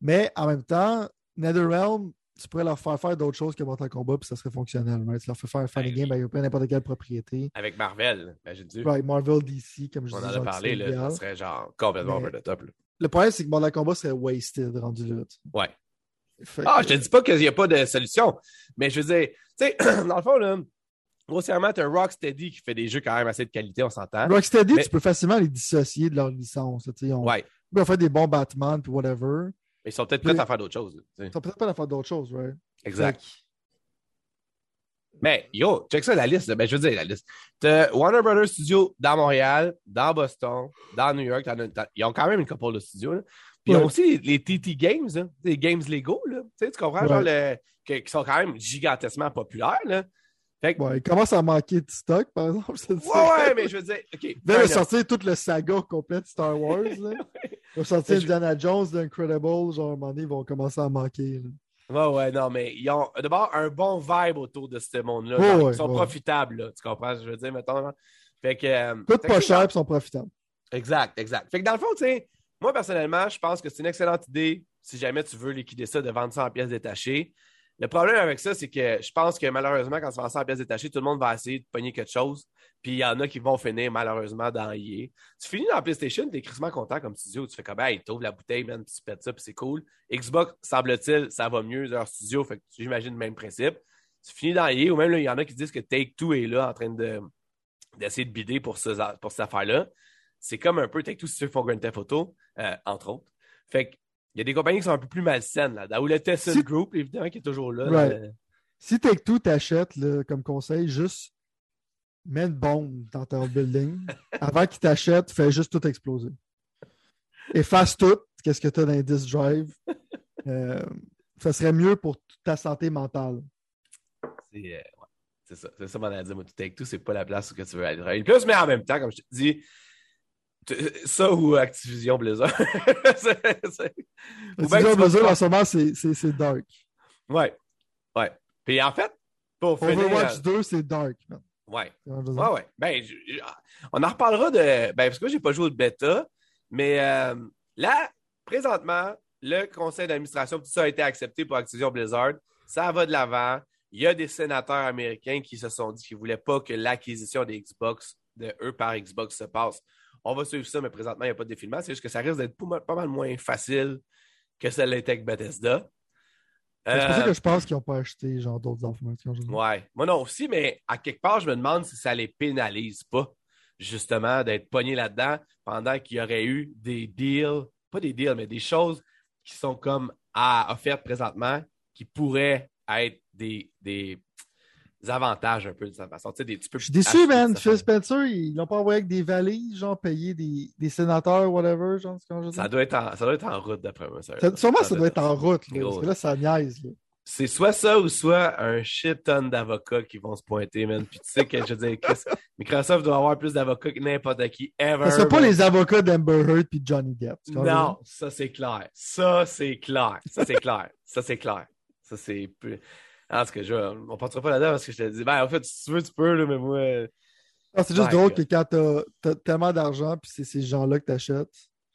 Mais en même temps, NetherRealm, tu pourrais leur faire faire d'autres choses que Mortal Kombat, puis ça serait fonctionnel. Right? Tu leur fais faire game, ben, il y a n'importe quelle propriété. Avec Marvel, imagine-tu. Right, Marvel, DC, comme je On disais. en a parlé, là, ça serait genre complètement Mais... over the top. Là. Le problème, c'est que Mortal Kombat serait wasted rendu là. Ouais. Fait Ah, que- je te dis pas qu'il n'y a pas de solution, mais je veux dire, tu sais, [clears throat] dans le fond, là, grossièrement, tu as Rocksteady qui fait des jeux quand même assez de qualité, on s'entend. Rocksteady, Mais- tu peux facilement les dissocier de leur licence. Ils ont, Ouais, ils peuvent faire des bons Batman, puis whatever. mais ils sont peut-être prêts à faire d'autres choses. Ils sont peut-être pas à faire d'autres choses, right? Exact. Fait Mais yo, check ça la liste. Ben, je veux dire, la liste. T'as Warner Brothers Studio dans Montréal, dans Boston, dans New York. t'en as- t'en- ils ont quand même une couple de studios. là. Puis ils Ouais. ont aussi les, les TT Games, là, les games Lego. Là. Tu, sais, tu comprends? Ouais. Genre le- que- qui sont quand même gigantesquement populaires. Là. Fait que, Ouais, il commence à manquer de stock, par exemple. je te ouais, dirais. ouais, mais je veux dire, OK. Il va sortir toute le saga complet de Star Wars. [laughs] Là. Il va sortir je- Indiana Jones, d'Incredible. Genre, à un moment donné, ils vont commencer à manquer. là. Ouais, ouais, non, mais ils ont d'abord un bon vibe autour de ce monde-là. Ouais, ouais, ils sont ouais. profitables, là, tu comprends ce que je veux dire, mettons. Fait que. euh, pas cher et sont profitables. Exact, exact. Fait que dans le fond, tu sais, moi, personnellement, je pense que c'est une excellente idée si jamais tu veux liquider ça de vendre ça en pièces détachées. Le problème avec ça, c'est que je pense que malheureusement, quand tu vends ça en pièces détachées, tout le monde va essayer de pogner quelque chose. Puis il y en a qui vont finir malheureusement dans EA. Tu finis dans PlayStation, t'es crissement content comme studio. Tu fais comme, hey, t'ouvres la bouteille, man, tu pètes ça, puis c'est cool. Xbox, semble-t-il, ça va mieux, leur studio. Fait que j'imagine le même principe. Tu finis dans EA, ou même il y en a qui disent que Take-Two est là en train de, d'essayer de bider pour, ce, pour cette affaire-là. C'est comme un peu Take-Two si qui font Grand Theft Auto, entre autres. Fait que, il y a des compagnies qui sont un peu plus malsaines là. Ou le Tesla Si- Group, évidemment, qui est toujours là. Right. Euh, Si Take-Two t'achète, là, comme conseil, juste mets une bombe dans ton building. [laughs] Avant qu'il t'achète, fais juste tout exploser. Efface tout, qu'est-ce que tu as dans les disk drive. [laughs] Euh, ça serait mieux pour ta santé mentale. c'est euh, ouais, c'est ça. C'est ça mon dire. Moi, Take-Two, c'est pas la place où que tu veux aller travailler. Plus, mais en même temps, comme je te dis, ça ou Activision Blizzard. [laughs] Besoin, te en ce moment, c'est dark. Ouais. Ouais. Puis en fait, pour finir. Overwatch euh, 2, c'est dark. man. Ouais. Ouais, ouais. Ben, je- je- on en reparlera de. Ben, parce que moi, j'ai pas joué au bêta, mais euh, là, présentement, le conseil d'administration, tout ça a été accepté pour Activision Blizzard. Ça va de l'avant. Il y a des sénateurs américains qui se sont dit qu'ils ne voulaient pas que l'acquisition des Xbox, de eux par Xbox, se passe. On va suivre ça, mais présentement, il n'y a pas de défilement. C'est juste que ça risque d'être pas mal, moins facile que ça l'était avec Bethesda. C'est pour ça Euh, que je pense qu'ils n'ont pas acheté genre d'autres dire? Ouais. Moi non aussi, mais à quelque part, je me demande si ça les pénalise pas, justement, d'être pognés là-dedans pendant qu'il y aurait eu des deals, pas des deals, mais des choses qui sont comme à offertes présentement qui pourraient être des, des avantages un peu de sa façon. Tu sais, tu peux Je suis déçu, man. Phil Spencer, ils l'ont pas envoyé avec des valises, genre payé des, des sénateurs, whatever. Genre, je Ça doit, être en, ça doit être en route, d'après moi. ça. Ça- Sûrement, ça doit être en route. Là, parce que là, ça niaise. Là. C'est soit ça ou soit un shit ton d'avocats qui vont se pointer, man. Puis tu sais que, je veux dire, Chris, [laughs] Microsoft doit avoir plus d'avocats que n'importe qui ever. Ce sont pas les avocats d'Amber Heard et Johnny Depp. Non, ça c'est clair. Ça c'est clair. Ça c'est clair. Ça c'est clair. Ça c'est plus. En tout cas, je, on partira pas là-dedans parce que je te dis, ben en fait, si tu veux, tu peux, là, mais moi. c'est juste drôle que quand t'as t'as tellement d'argent puis c'est ces gens-là que t'achètes.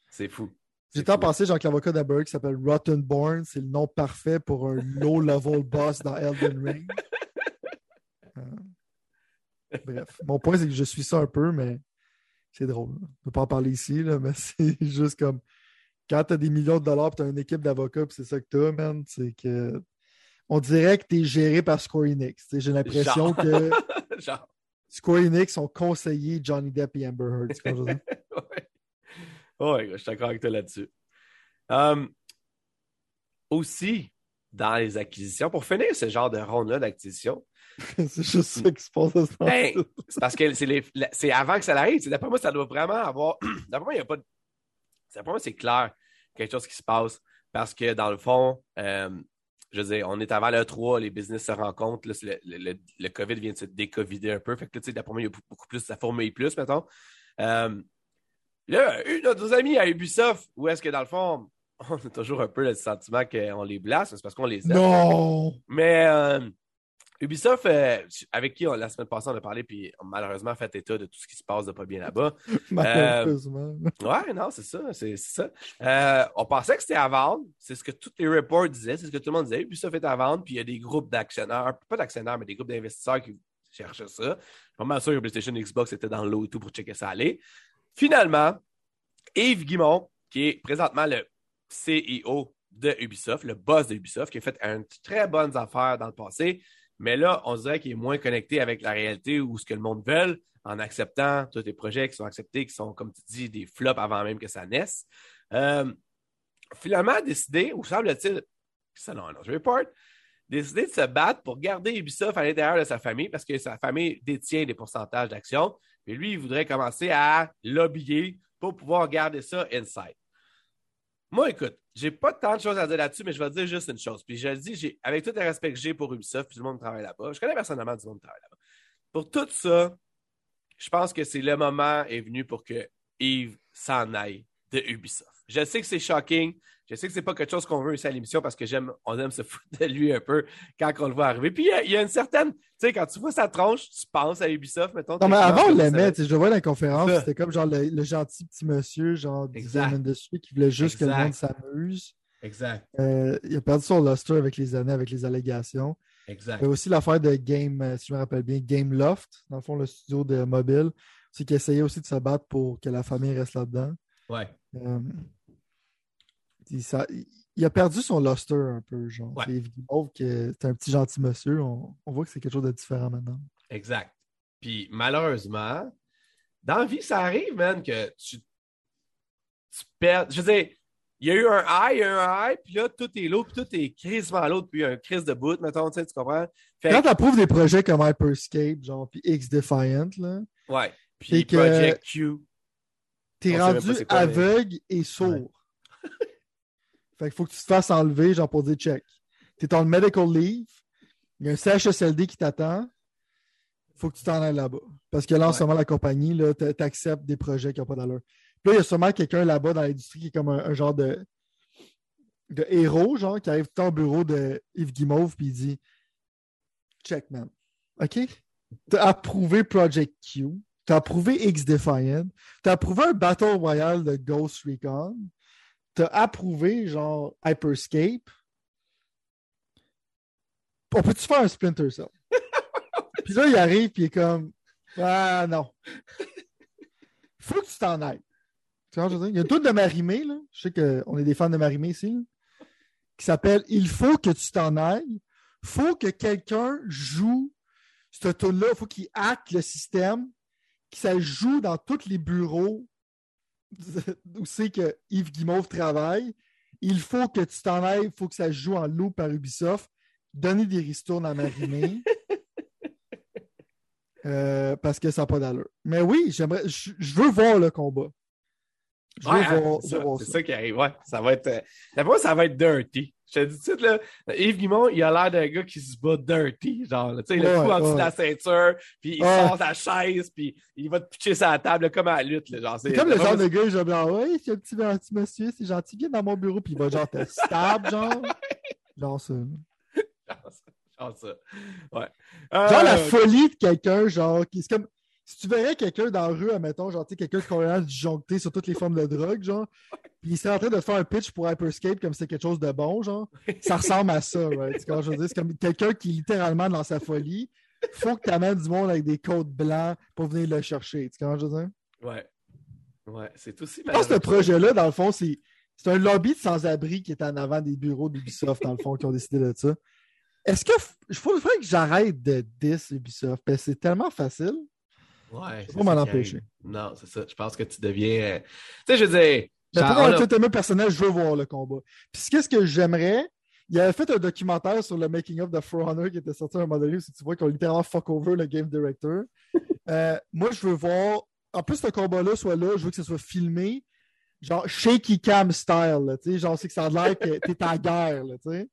C'est fou. J'ai tant pensé, genre, que l'avocat Heard qui s'appelle Rottenborn, c'est le nom parfait pour un low-level boss dans Elden Ring. [laughs] Euh, Bref, mon point, c'est que je suis ça un peu, mais c'est drôle. là. On ne peut pas en parler ici, là, mais [laughs] c'est juste comme quand tu as des millions de dollars et tu as une équipe d'avocats puis c'est ça que tu as, man, c'est que on dirait que tu es géré par Square Enix. J'ai l'impression que [laughs] Genre, Square Enix ont conseillé Johnny Depp et Amber Heard. tu comprends ce que je [laughs] ouais. Ouais, je suis d'accord avec toi là-dessus. Um, aussi, dans les acquisitions, pour finir ce genre de ronde-là d'acquisition, [laughs] c'est juste ça qui se passe à ce Ben, moment-là. c'est parce que c'est c'est avant que ça arrive. C'est- D'après moi, ça doit vraiment avoir. [clears throat] D'après moi, il n'y a pas de. D'après moi, c'est clair quelque chose qui se passe parce que dans le fond, euh, je veux dire, on est avant le 3, les business se rencontrent. Là, le, le- le COVID vient de se décovider un peu. Fait que là, tu sais, d'après moi, il y a beaucoup- plus, ça formule plus, mettons. Euh, là, une de nos amis à Ubisoft, où est-ce que dans le fond, [laughs] on a toujours un peu le sentiment qu'on les blasse, c'est parce qu'on les aime. Non! Mais euh, Ubisoft, euh, avec qui on- la semaine passée on a parlé, puis on a malheureusement fait état de tout ce qui se passe de pas bien là-bas. [laughs] Malheureusement. Ouais, non, c'est ça, c'est ça. Euh, on pensait que c'était à vendre, c'est ce que tous les reports disaient, c'est ce que tout le monde disait. Ubisoft est à vendre, puis il y a des groupes d'actionnaires, pas d'actionnaires, mais des groupes d'investisseurs qui cherchaient ça. Je suis vraiment sûr que PlayStation et Xbox étaient dans l'eau et tout pour checker ça aller. Finalement, Yves Guimont, qui est présentement le CEO de Ubisoft, le boss de Ubisoft, qui a fait une très bonnes affaires dans le passé, mais là, on dirait qu'il est moins connecté avec la réalité ou ce que le monde veut en acceptant tous les projets qui sont acceptés, qui sont, comme tu dis, des flops avant même que ça naisse. Euh, finalement, décidé, ou semble-t-il, selon un autre report, décidé de se battre pour garder Ubisoft à l'intérieur de sa famille parce que sa famille détient des pourcentages d'actions. Et lui, il voudrait commencer à lobbyer pour pouvoir garder ça inside. Moi, écoute, j'ai pas tant de choses à dire là-dessus, mais je vais te dire juste une chose. Puis je le dis, avec tout le respect que j'ai pour Ubisoft, puis tout le monde travaille là-bas, je connais personnellement du monde qui travaille là-bas. Pour tout ça, je pense que c'est le moment est venu pour que Yves s'en aille de Ubisoft. Je sais que c'est shocking. Je sais que c'est pas quelque chose qu'on veut ici à l'émission parce que j'aime, on aime se foutre de lui un peu quand on le voit arriver. Puis il y, a une certaine, tu sais, quand tu vois sa tronche, tu penses à Ubisoft, mettons. Non, mais avant, on l'aimait, je dans la conférence, c'était comme genre le, gentil petit monsieur, genre industry qui voulait juste que le monde s'amuse. Exact. Euh, il a perdu son luster avec les années, avec les allégations. Exact. Il y a aussi l'affaire de Game, euh, si je me rappelle bien, Game Loft, dans le fond, le studio de mobile, c'est qui essayait aussi de se battre pour que la famille reste là-dedans. Ouais. Euh, il a perdu son luster un peu, genre. Ouais. que c'est un petit gentil monsieur. On, voit que c'est quelque chose de différent maintenant. Exact. Puis malheureusement, dans la vie, ça arrive, man, que tu, tu perds. Je veux dire, il y a eu un high, il y a eu un high, puis là, tout est lourd, puis tout est crisement l'autre, puis un crise de bout, mettons, tu, sais, tu comprends? Quand tu approuves des projets comme Hyperscape, genre, puis X-Defiant, là. Ouais. Puis Project Q. T'es rendu aveugle et sourd. Fait qu'il faut que tu te fasses enlever, genre pour dire check. Tu es en medical leave, il y a un CHSLD qui t'attend, faut que tu t'en ailles là-bas. Parce que là, en ce moment, la compagnie, tu acceptes des projets qui n'ont pas d'allure. Puis là, il y a sûrement quelqu'un là-bas dans l'industrie qui est comme un, genre de, de héros, genre, qui arrive tout au bureau de Yves Guimauve, puis il dit Check, man. OK? Tu as approuvé Project Q, tu as approuvé X-Defiant, tu as approuvé un Battle Royale de Ghost Recon, t'as approuvé, genre, Hyperscape. On peut-tu faire un Splinter Cell? [laughs] puis là, il arrive, puis il est comme, ah non. Faut que tu t'en ailles. Tu vois, je veux dire? Il y a une toute de Marimé, là. Je sais qu'on est des fans de Marimé ici, qui s'appelle Il faut que tu t'en ailles. Faut que quelqu'un joue ce tour-là. Il faut qu'il hack le système, que ça joue dans tous les bureaux où c'est que Yves Guimauve travaille. Il faut que tu t'en ailles, il faut que ça joue en loup par Ubisoft. Donner des ristournes à Marimé. [laughs] Euh, parce que ça n'a pas d'allure. Mais oui, j'aimerais, je, veux voir le combat. Je veux voir, c'est ça, qui arrive. Ouais, ça va être. Euh, ça va être dirty. Je te dis tout de suite, là, Yves Guimont, il a l'air d'un gars qui se bat dirty. Genre, tu sais, il a ouais, en dessous de la ceinture, puis il sort sa chaise, puis il va te pitcher sa table comme à la lutte. Là, genre, c'est comme le genre de gars, genre, ah ouais, c'est un petit, un petit monsieur, c'est gentil, viens dans mon bureau, puis il va genre te stab, [laughs] genre. Genre ça. Genre ça. Ouais. Genre la euh, folie de quelqu'un, genre, qui c'est comme si tu verrais quelqu'un dans la rue, admettons, genre, tu sais, quelqu'un qui complètement disjoncté sur toutes les formes de drogue, genre, puis il serait en train de faire un pitch pour Hyperscape comme si c'était quelque chose de bon, genre, ça ressemble à ça, right? C'est je veux dire, c'est comme quelqu'un qui est littéralement dans sa folie. Faut que tu amènes du monde avec des codes blancs pour venir le chercher. Tu comprends, je veux dire? Ouais. Ouais, c'est aussi. Je pense que ce projet-là, dans le fond, c'est. C'est un lobby de sans-abri qui est en avant des bureaux d'Ubisoft, dans le fond, qui ont décidé de ça. Est-ce que il faudrait que j'arrête de 10 Ubisoft? Parce que c'est tellement facile. Ouais. Je peux m'en empêcher. Non, c'est ça. Je pense que tu deviens. Euh, tu sais, je veux dire. Mais pour un a... personnel, je veux voir le combat. Puis qu'est-ce que j'aimerais? Il avait fait un documentaire sur le making of de For Honor qui était sorti à un moment donné, où tu vois qu'on littéralement fuck over le game director. [laughs] Euh, moi, je veux voir. En plus, ce combat-là soit là, je veux que ce soit filmé, genre shaky cam style. tu sais, genre, c'est que ça a l'air que t'es en guerre. Là, tu sais.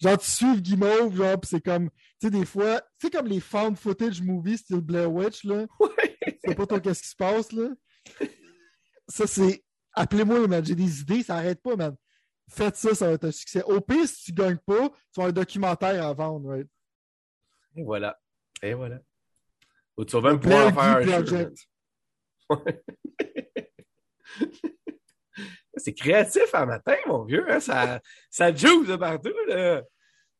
Genre, tu suis Guimauve, genre, pis c'est comme, tu sais, des fois, c'est comme les found footage movies style Blair Witch, là. Ouais. C'est pas trop qu'est-ce qui se passe, là. Ça, c'est, appelez-moi, man, j'ai des idées, ça arrête pas, man. Faites ça, ça va être un succès. Au pire, si tu gagnes pas, tu vas un documentaire à vendre, right? Et voilà. Et voilà. Ou tu vas même pouvoir faire un project. [laughs] C'est créatif en matin, mon vieux. Hein? Ça, ça juice de partout. Là.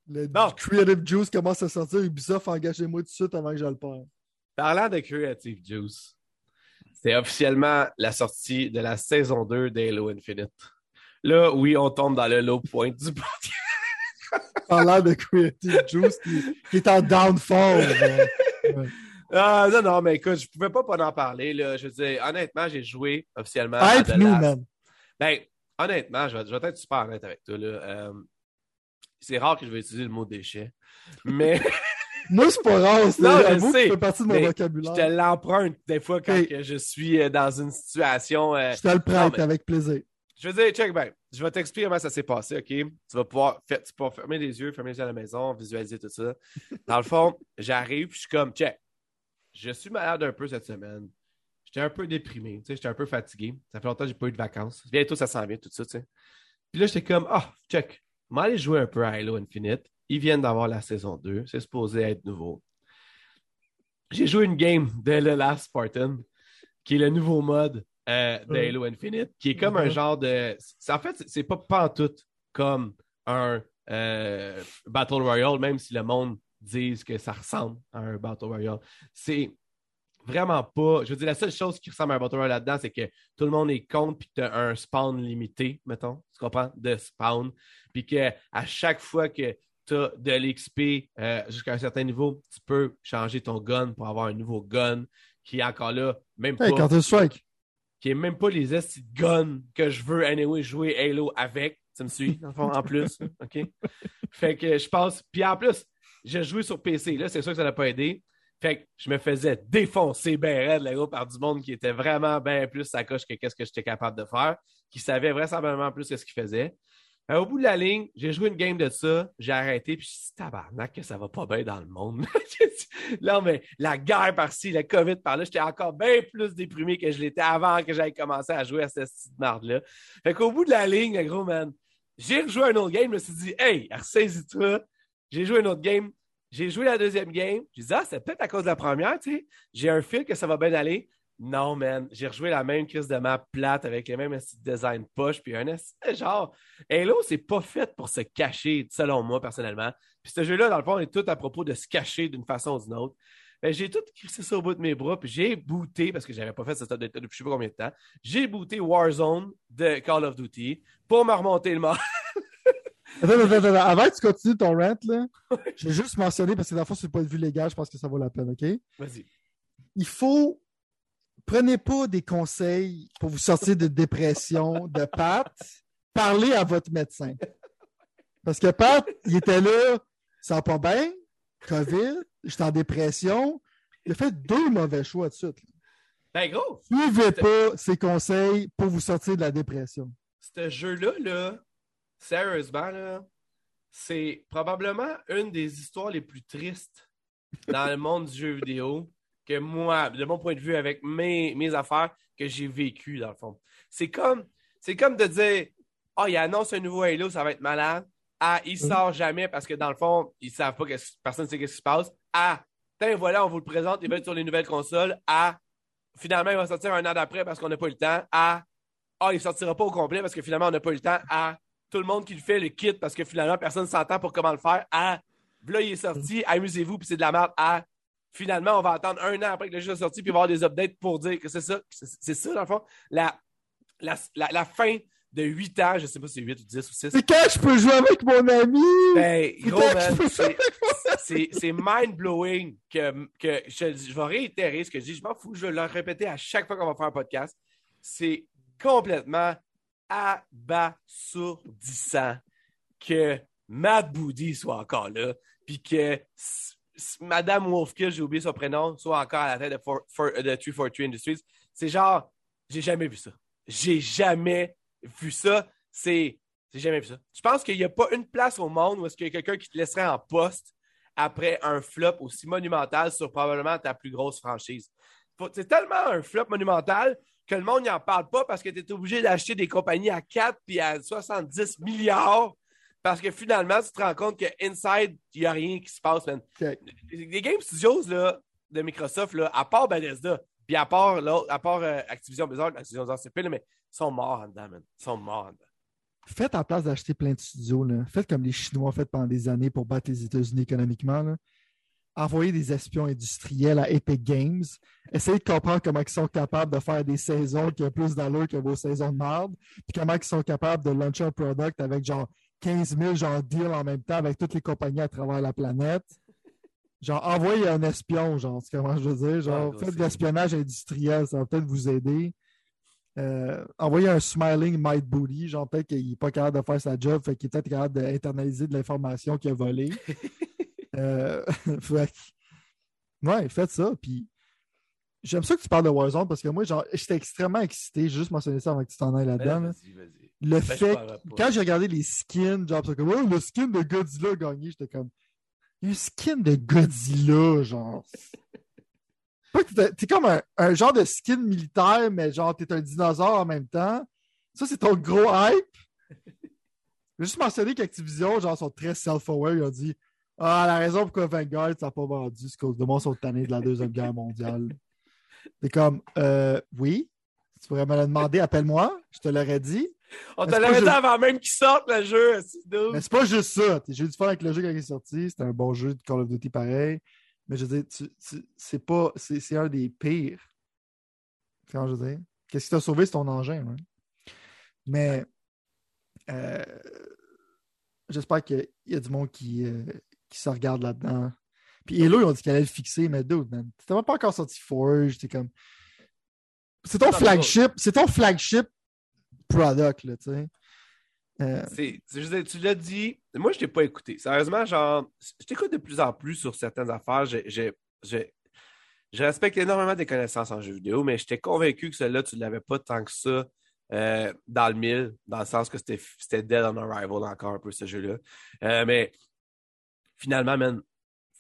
Le Creative Juice commence à sortir. Ubisoft, engagez-moi tout de suite avant que je le perde. Parlant de Creative Juice, c'est officiellement la sortie de la saison 2 d'Halo Infinite. Là, oui, on tombe dans le low point du podcast. [laughs] Parlant de Creative Juice qui, est en downfall. [laughs] Ah, non, non, mais écoute, je pouvais pas pas en parler. Là. Je veux dire, honnêtement, j'ai joué officiellement. Hype à nous, man. Ben, honnêtement, je vais, je vais, être super honnête avec toi. Là. Euh, c'est rare que je vais utiliser le mot déchet. Mais. [laughs] Moi, c'est pas rare. Non, je sais. fait partie de mon vocabulaire. Je te l'emprunte des fois quand je suis euh, dans une situation. Euh, je te le prête avec plaisir. Je veux dire, check ben, je vais t'expliquer comment ça s'est passé, OK? Tu vas pouvoir, tu vas fermer les yeux, fermer les yeux à la maison, visualiser tout ça. Dans le fond, j'arrive, je suis comme, check, je suis malade un peu cette semaine j'étais un peu déprimé, tu sais, j'étais un peu fatigué. Ça fait longtemps que j'ai pas eu de vacances. Bientôt, ça s'en vient, tout ça, tu sais. Puis là, j'étais comme, ah, check, je vais aller jouer un peu à Halo Infinite. Ils viennent d'avoir la saison 2. C'est supposé être nouveau. J'ai joué une game de The Last Spartan, qui est le nouveau mode euh, de Halo Infinite, qui est comme un genre de. En fait, c'est pas, tout comme un euh, Battle Royale, même si le monde dise que ça ressemble à un Battle Royale. C'est vraiment pas. Je veux dire, la seule chose qui ressemble à un Battle Royale là-dedans, c'est que tout le monde est contre puis que tu as un spawn limité, mettons. Tu comprends? De spawn. Puis qu'à chaque fois que tu as de l'XP euh, jusqu'à un certain niveau, tu peux changer ton gun pour avoir un nouveau gun qui est encore là, même hey, pas. Counter-Strike. Qui est même pas les estis de gun que je veux anyway jouer Halo avec. Tu me suis, en plus. OK? Fait que je pense. Puis en plus, j'ai joué sur PC. Là, c'est sûr que ça n'a pas aidé. Fait que je me faisais défoncer ben raide, là, par du monde qui était vraiment bien plus sa coche que qu'est-ce que j'étais capable de faire, qui savait vraisemblablement plus que ce qu'il faisait. Euh, au bout de la ligne, j'ai joué une game de ça, j'ai arrêté, puis je me suis dit, tabarnak, que ça va pas bien dans le monde. [laughs] non, mais la guerre par-ci, la COVID par-là, j'étais encore bien plus déprimé que je l'étais avant que j'aille commencer à jouer à cette petite marde-là. Fait qu'au bout de la ligne, gros man, j'ai rejoué un autre game, je me suis dit, hey, ressaisis-toi. J'ai joué un autre game, j'ai joué la deuxième game, j'ai dit, ah, c'est peut-être à cause de la première, tu sais. J'ai un fil que ça va bien aller. Non, man. J'ai rejoué la même crise de map plate avec les mêmes design push, puis un genre. Halo, c'est pas fait pour se cacher, selon moi, personnellement. Puis ce jeu-là, dans le fond, est tout à propos de se cacher d'une façon ou d'une autre. Ben, j'ai tout crissé ça au bout de mes bras, puis j'ai booté, parce que j'avais pas fait ça depuis je sais pas combien de temps, j'ai booté Warzone de Call of Duty pour me remonter le mort. [laughs] attends, attends, attends, Avant que tu continues ton rant, là, je vais juste mentionner, parce que dans le fond, c'est pas de vue légal, je pense que ça vaut la peine, OK? Vas-y. Il faut prenez pas des conseils pour vous sortir de dépression de Pat. Parlez à votre médecin. Parce que Pat, il était là, ça va pas bien, COVID, j'étais en dépression. Il a fait deux mauvais choix de suite. Ben gros! Suivez pas ses conseils pour vous sortir de la dépression. Ce jeu-là, là, sérieusement, là, c'est probablement une des histoires les plus tristes dans le monde du jeu vidéo que moi, de mon point de vue, avec mes, mes affaires, que j'ai vécu, dans le fond. C'est comme, c'est comme de dire Ah, oh, il annonce un nouveau Halo, ça va être malade. Ah, il sort jamais parce que dans le fond, ils savent pas que personne ne sait ce qui se passe. Ah, tiens, voilà, on vous le présente, il va être sur les nouvelles consoles. Ah, finalement, il va sortir un an d'après parce qu'on n'a pas eu le temps. Ah, ah, il sortira pas au complet parce que finalement, on n'a pas eu le temps. Ah, tout le monde qui le fait le kit parce que finalement, personne ne s'entend pour comment le faire. Ah, là, il est sorti, amusez-vous, puis c'est de la merde. Ah, finalement, on va attendre un an après que le jeu soit sorti, puis avoir des updates pour dire que c'est ça. C'est ça, dans le fond. La, la, la, fin de 8 ans, je sais pas si c'est 8 ou 10 ou 6. C'est quand je peux jouer avec mon ami? Ben, gros, c'est mind-blowing que, que je, je, vais réitérer ce que je dis. Je m'en fous, je vais le répéter à chaque fois qu'on va faire un podcast. C'est complètement abasourdissant que Matt Booty soit encore là, puis que Madame Wolfkill, j'ai oublié son prénom, soit encore à la tête de, for, de 343 Industries. C'est genre, j'ai jamais vu ça. J'ai jamais vu ça. C'est, j'ai jamais vu ça. Je pense qu'il n'y a pas une place au monde où est-ce qu'il y a quelqu'un qui te laisserait en poste après un flop aussi monumental sur probablement ta plus grosse franchise. C'est tellement un flop monumental que le monde n'en parle pas parce que tu es obligé d'acheter des compagnies à 4 puis à 70 milliards parce que finalement, tu te rends compte que inside, il n'y a rien qui se passe, man. Les Game Studios là, de Microsoft, là, à part Bethesda, puis à part, à part euh, Activision Blizzard, Activision Blizzard, c'est pile, mais ils sont morts en dedans, man. Ils sont morts en dedans. Faites en place d'acheter plein de studios. Là. Faites comme les Chinois ont fait pendant des années pour battre les États-Unis économiquement. Là. Envoyez des espions industriels à Epic Games. Essayez de comprendre comment ils sont capables de faire des saisons qui ont plus d'allure que vos saisons de merde. Puis comment ils sont capables de lancer un product avec genre 15 000 genre deals en même temps avec toutes les compagnies à travers la planète. Genre, envoyez un espion, genre, c'est comment je veux dire? Genre, faites de l'espionnage industriel, ça va peut-être vous aider. Euh, envoyez un smiling Might Booty, genre peut-être qu'il n'est pas capable de faire sa job, fait qu'il est peut-être capable d'internaliser de l'information qu'il a volée. [laughs] euh, [laughs] ouais, faites ça. Puis j'aime ça que tu parles de Warzone parce que moi, j'étais extrêmement excité. J'ai juste mentionné ça avant que tu t'en ailles là-dedans. Là le ben, fait, quand j'ai regardé les skins, genre, comme, oh, le skin de Godzilla a gagné, j'étais comme, un skin de Godzilla, genre. [laughs] T'es comme un, un, genre de skin militaire, mais genre t'es un dinosaure en même temps. Ça, c'est ton gros hype. Je vais [laughs] juste mentionner qu'Activision, genre, sont très self-aware. Ils ont dit Ah, la raison pourquoi Vanguard, ça n'a pas vendu, c'est cause de moi, sont tannés de la Deuxième Guerre mondiale. C'est comme euh, Oui, tu pourrais me le demander, appelle-moi, je te l'aurais dit. On te l'aurait dit avant même qu'il sorte le jeu. Mais c'est pas juste ça. J'ai eu du fun avec le jeu quand il est sorti. C'était un bon jeu de Call of Duty pareil. Mais je veux dire, c'est pas. C'est un des pires. Quand je veux dire? Qu'est-ce qui t'a sauvé, c'est ton engin. Hein? Mais euh, j'espère qu'il y a du monde qui, euh, qui se regarde là-dedans. Puis Halo, ils ont dit qu'elle allait le fixer, mais dude, man. T'as pas encore sorti Forge, t'es comme. C'est ton flagship, c'est ton flagship product, là, tu sais. Euh... tu l'as dit, moi je t'ai pas écouté. Sérieusement, genre, je t'écoute de plus en plus sur certaines affaires. Je, respecte énormément des connaissances en jeux vidéo, mais j'étais convaincu que celle-là, tu ne l'avais pas tant que ça euh, dans le mille, dans le sens que c'était dead on arrival encore un peu ce jeu-là. Euh, mais finalement, man,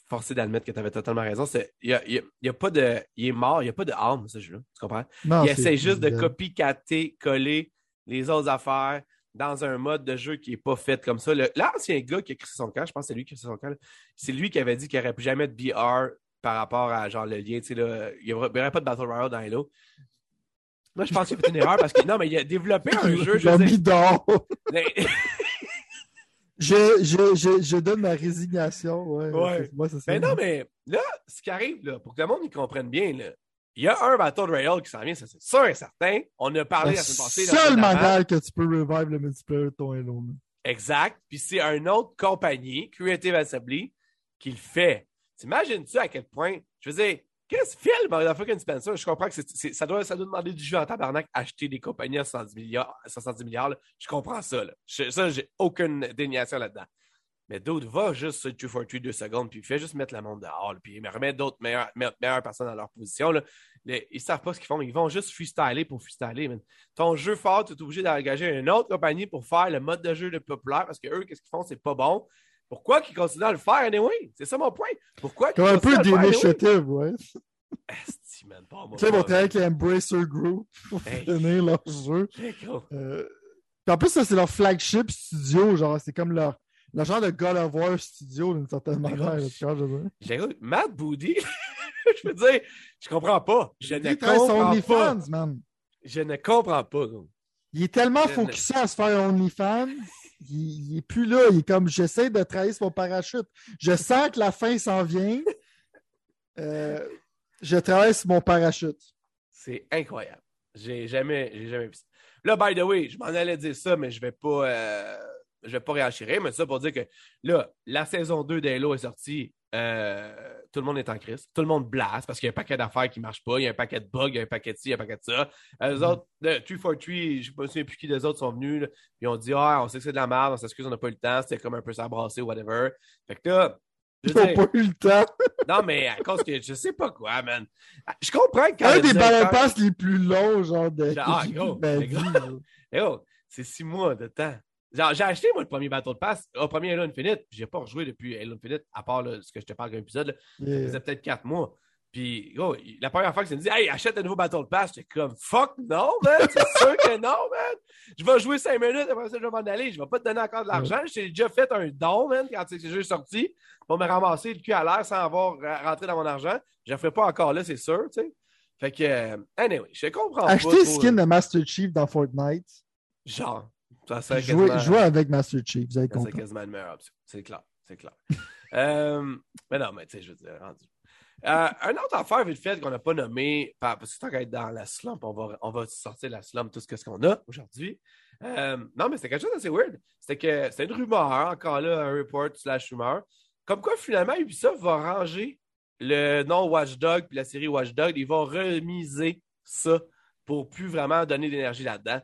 forcé d'admettre que tu avais totalement raison. Il y a, pas de. Il est mort, il n'y a pas de âme, ce jeu-là. Tu comprends? il essaie juste de copycater, coller les autres affaires dans un mode de jeu qui n'est pas fait comme ça. L'ancien gars qui a créé son camp, je pense que c'est lui qui a créé son camp, c'est lui qui avait dit qu'il n'y aurait plus jamais de BR par rapport à genre le lien. Là, il n'y aurait, pas de Battle Royale dans Halo. Moi, je pense qu'il a fait une erreur parce que non, mais il a développé un [laughs] jeu. Je [laughs] je, je, je, donne ma résignation. Ouais, ouais. Moi, ça, mais non, mais là, ce qui arrive, là, pour que le monde y comprenne bien, là, il y a un Battle Royale qui s'en vient, ça c'est sûr et certain. On a parlé la, semaine passée. C'est le seul manière que tu peux revive le multiplayer de ton Halo. Exact. Puis c'est une autre compagnie, Creative Assembly, qui le fait. T'imagines-tu à quel point, je veux dire, fait le motherfucking Spencer? Je comprends que ça, doit, ça doit demander du jeu en tabarnak acheter des compagnies à 70 milliards. 70 milliards Je comprends ça. Là. Je, ça, j'ai aucune déniation là-dedans. Mais d'autres, va juste sur 243 deux secondes, puis fais juste mettre la monde dehors, puis me remettre d'autres meilleures, meilleures personnes dans leur position. Là. ils ne savent pas ce qu'ils font, ils vont juste freestyler pour freestyler. Ton jeu fort, tu es obligé d'engager une autre compagnie pour faire le mode de jeu le populaire parce que eux, qu'est-ce qu'ils font, c'est pas bon. Pourquoi qu'ils continuent à le faire anyway? C'est ça mon point. Pourquoi qu'ils un peu d'initiative, ouais. Esti, man, pas moi. Tu sais, ils vont travailler avec Embracer Group pour finir leur jeu. Euh, en plus, ça, c'est leur flagship studio. Genre, c'est comme leur le genre de God of War studio d'une certaine manière. J'écoute, Matt Booty, [laughs] je veux dire, je comprends pas. Je ne comprends pas. man. Je ne comprends pas. Il est tellement focusé à se faire OnlyFans, il, il est plus là. Il est comme, j'essaie de trahir mon parachute. Je sens que la fin s'en vient. Euh, je sur mon parachute. C'est incroyable. J'ai jamais, jamais vu ça. Là, by the way, je m'en allais dire ça, mais je vais pas. Euh, je vais pas réagir, mais ça pour dire que là, la saison 2 d'Halo est sortie. Euh, tout le monde est en crise. Tout le monde blase parce qu'il y a un paquet d'affaires qui ne marchent pas. Il y a un paquet de bugs, il y a un paquet de ci, il y a un paquet de ça. Les mm. autres, de 343, je ne me souviens plus qui des autres sont venus. Là, ils ont dit Ah, on sait que c'est de la merde, on s'excuse, on n'a pas eu le temps. C'était comme un peu s'abrasser ou whatever. Fait que là, ils n'ont pas eu le temps. [laughs] non, mais à cause que je sais pas quoi, man. Je comprends que quand. Un des ballons passes les plus longs, genre de. Ah, [laughs] gros, c'est six mois de temps j'ai acheté, moi, le premier Battle Pass, au premier Halo Infinite, puis j'ai pas rejoué depuis Halo Infinite, à part ce que je te parle d'un épisode. Ça faisait peut-être quatre mois. Puis, la première fois que ça me dit, hey, achète un nouveau Battle Pass, j'étais comme, fuck, non, man, c'est [laughs] sûr que non, man. Je vais jouer cinq minutes, après ça, je vais m'en aller. Je vais pas te donner encore de l'argent. J'ai déjà fait un don, man, quand ce jeu est sorti, pour me ramasser le cul à l'air sans avoir rentré dans mon argent. Je ne ferai pas encore là, c'est sûr, tu sais. Fait que, euh, anyway, je comprends Acheter pas. Acheter skin de Master Chief dans Fortnite. Genre. Jouer, avec Master Chief, vous avez compris. C'est quasiment une meilleure option. C'est clair. C'est clair. [laughs] euh, mais non, mais tu sais, je veux dire, rendu. Euh, un autre affaire vite fait qu'on n'a pas nommé, parce que tant qu'à être dans la slump, on va, on va sortir la slump, tout ce qu'on a aujourd'hui. Euh, non, mais c'était quelque chose d'assez weird. C'était que c'était une rumeur, encore là, un report slash rumeur. Comme quoi, finalement, Ubisoft va ranger le nom Watchdog puis la série Watchdog. Ils vont remiser ça pour plus vraiment donner d'énergie là-dedans.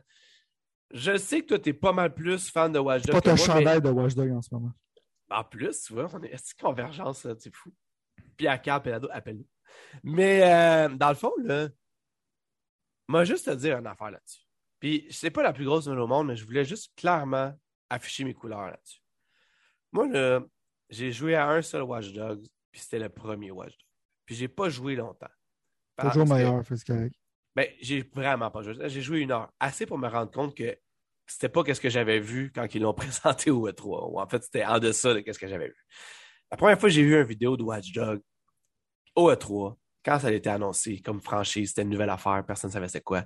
Je sais que toi, tu es pas mal plus fan de Watch Dogs. Pas ton chandail de Watch Dogs en ce moment. En plus, tu vois, on est, est convergence, c'est fou. Puis à Cap et appelle-nous. Mais euh, dans le fond, là, moi, juste te dire une affaire là-dessus. Puis, c'est pas la plus grosse nouvelle au monde, mais je voulais juste clairement afficher mes couleurs là-dessus. Moi, là, j'ai joué à un seul Watch Dogs, puis c'était le premier Watch Dogs. Puis, j'ai pas joué longtemps. Toujours meilleur, c'est correct. Ben, j'ai vraiment pas joué. J'ai joué une heure. Assez pour me rendre compte que c'était pas ce que j'avais vu quand ils l'ont [laughs] présenté au E3. Ou en fait, c'était en deçà de ce que j'avais vu. La première fois que j'ai vu une vidéo de Watch Dog au E3, quand ça a été annoncé comme franchise, c'était une nouvelle affaire, personne ne savait c'est quoi,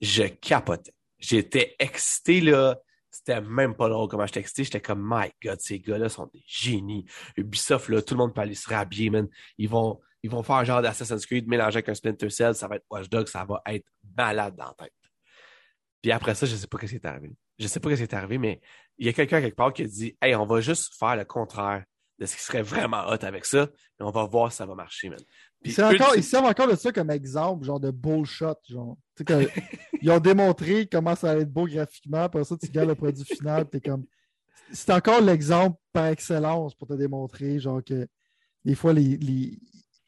je capotais. J'étais excité, là. C'était même pas drôle comment j'étais excité. J'étais comme, my God, ces gars-là sont des génies. Ubisoft, là, tout le monde peut aller se rhabiller, man. Ils vont, ils vont faire un genre d'Assassin's Creed mélangé avec un Splinter Cell. Ça va être Watch Dogs, ça va être malade dans la tête. Puis après ça, je sais pas ce qui est arrivé. Je sais pas ce qui est arrivé, mais il y a quelqu'un quelque part qui a dit, hey, on va juste faire le contraire de ce qui serait vraiment hot avec ça, et on va voir si ça va marcher, man. Puis encore, ils servent encore de ça comme exemple, genre de bullshot, genre. ils ont démontré comment ça allait être beau graphiquement, après ça, tu regardes le produit final, t'es comme. C'est encore l'exemple par excellence pour te démontrer, genre que des fois, les, les,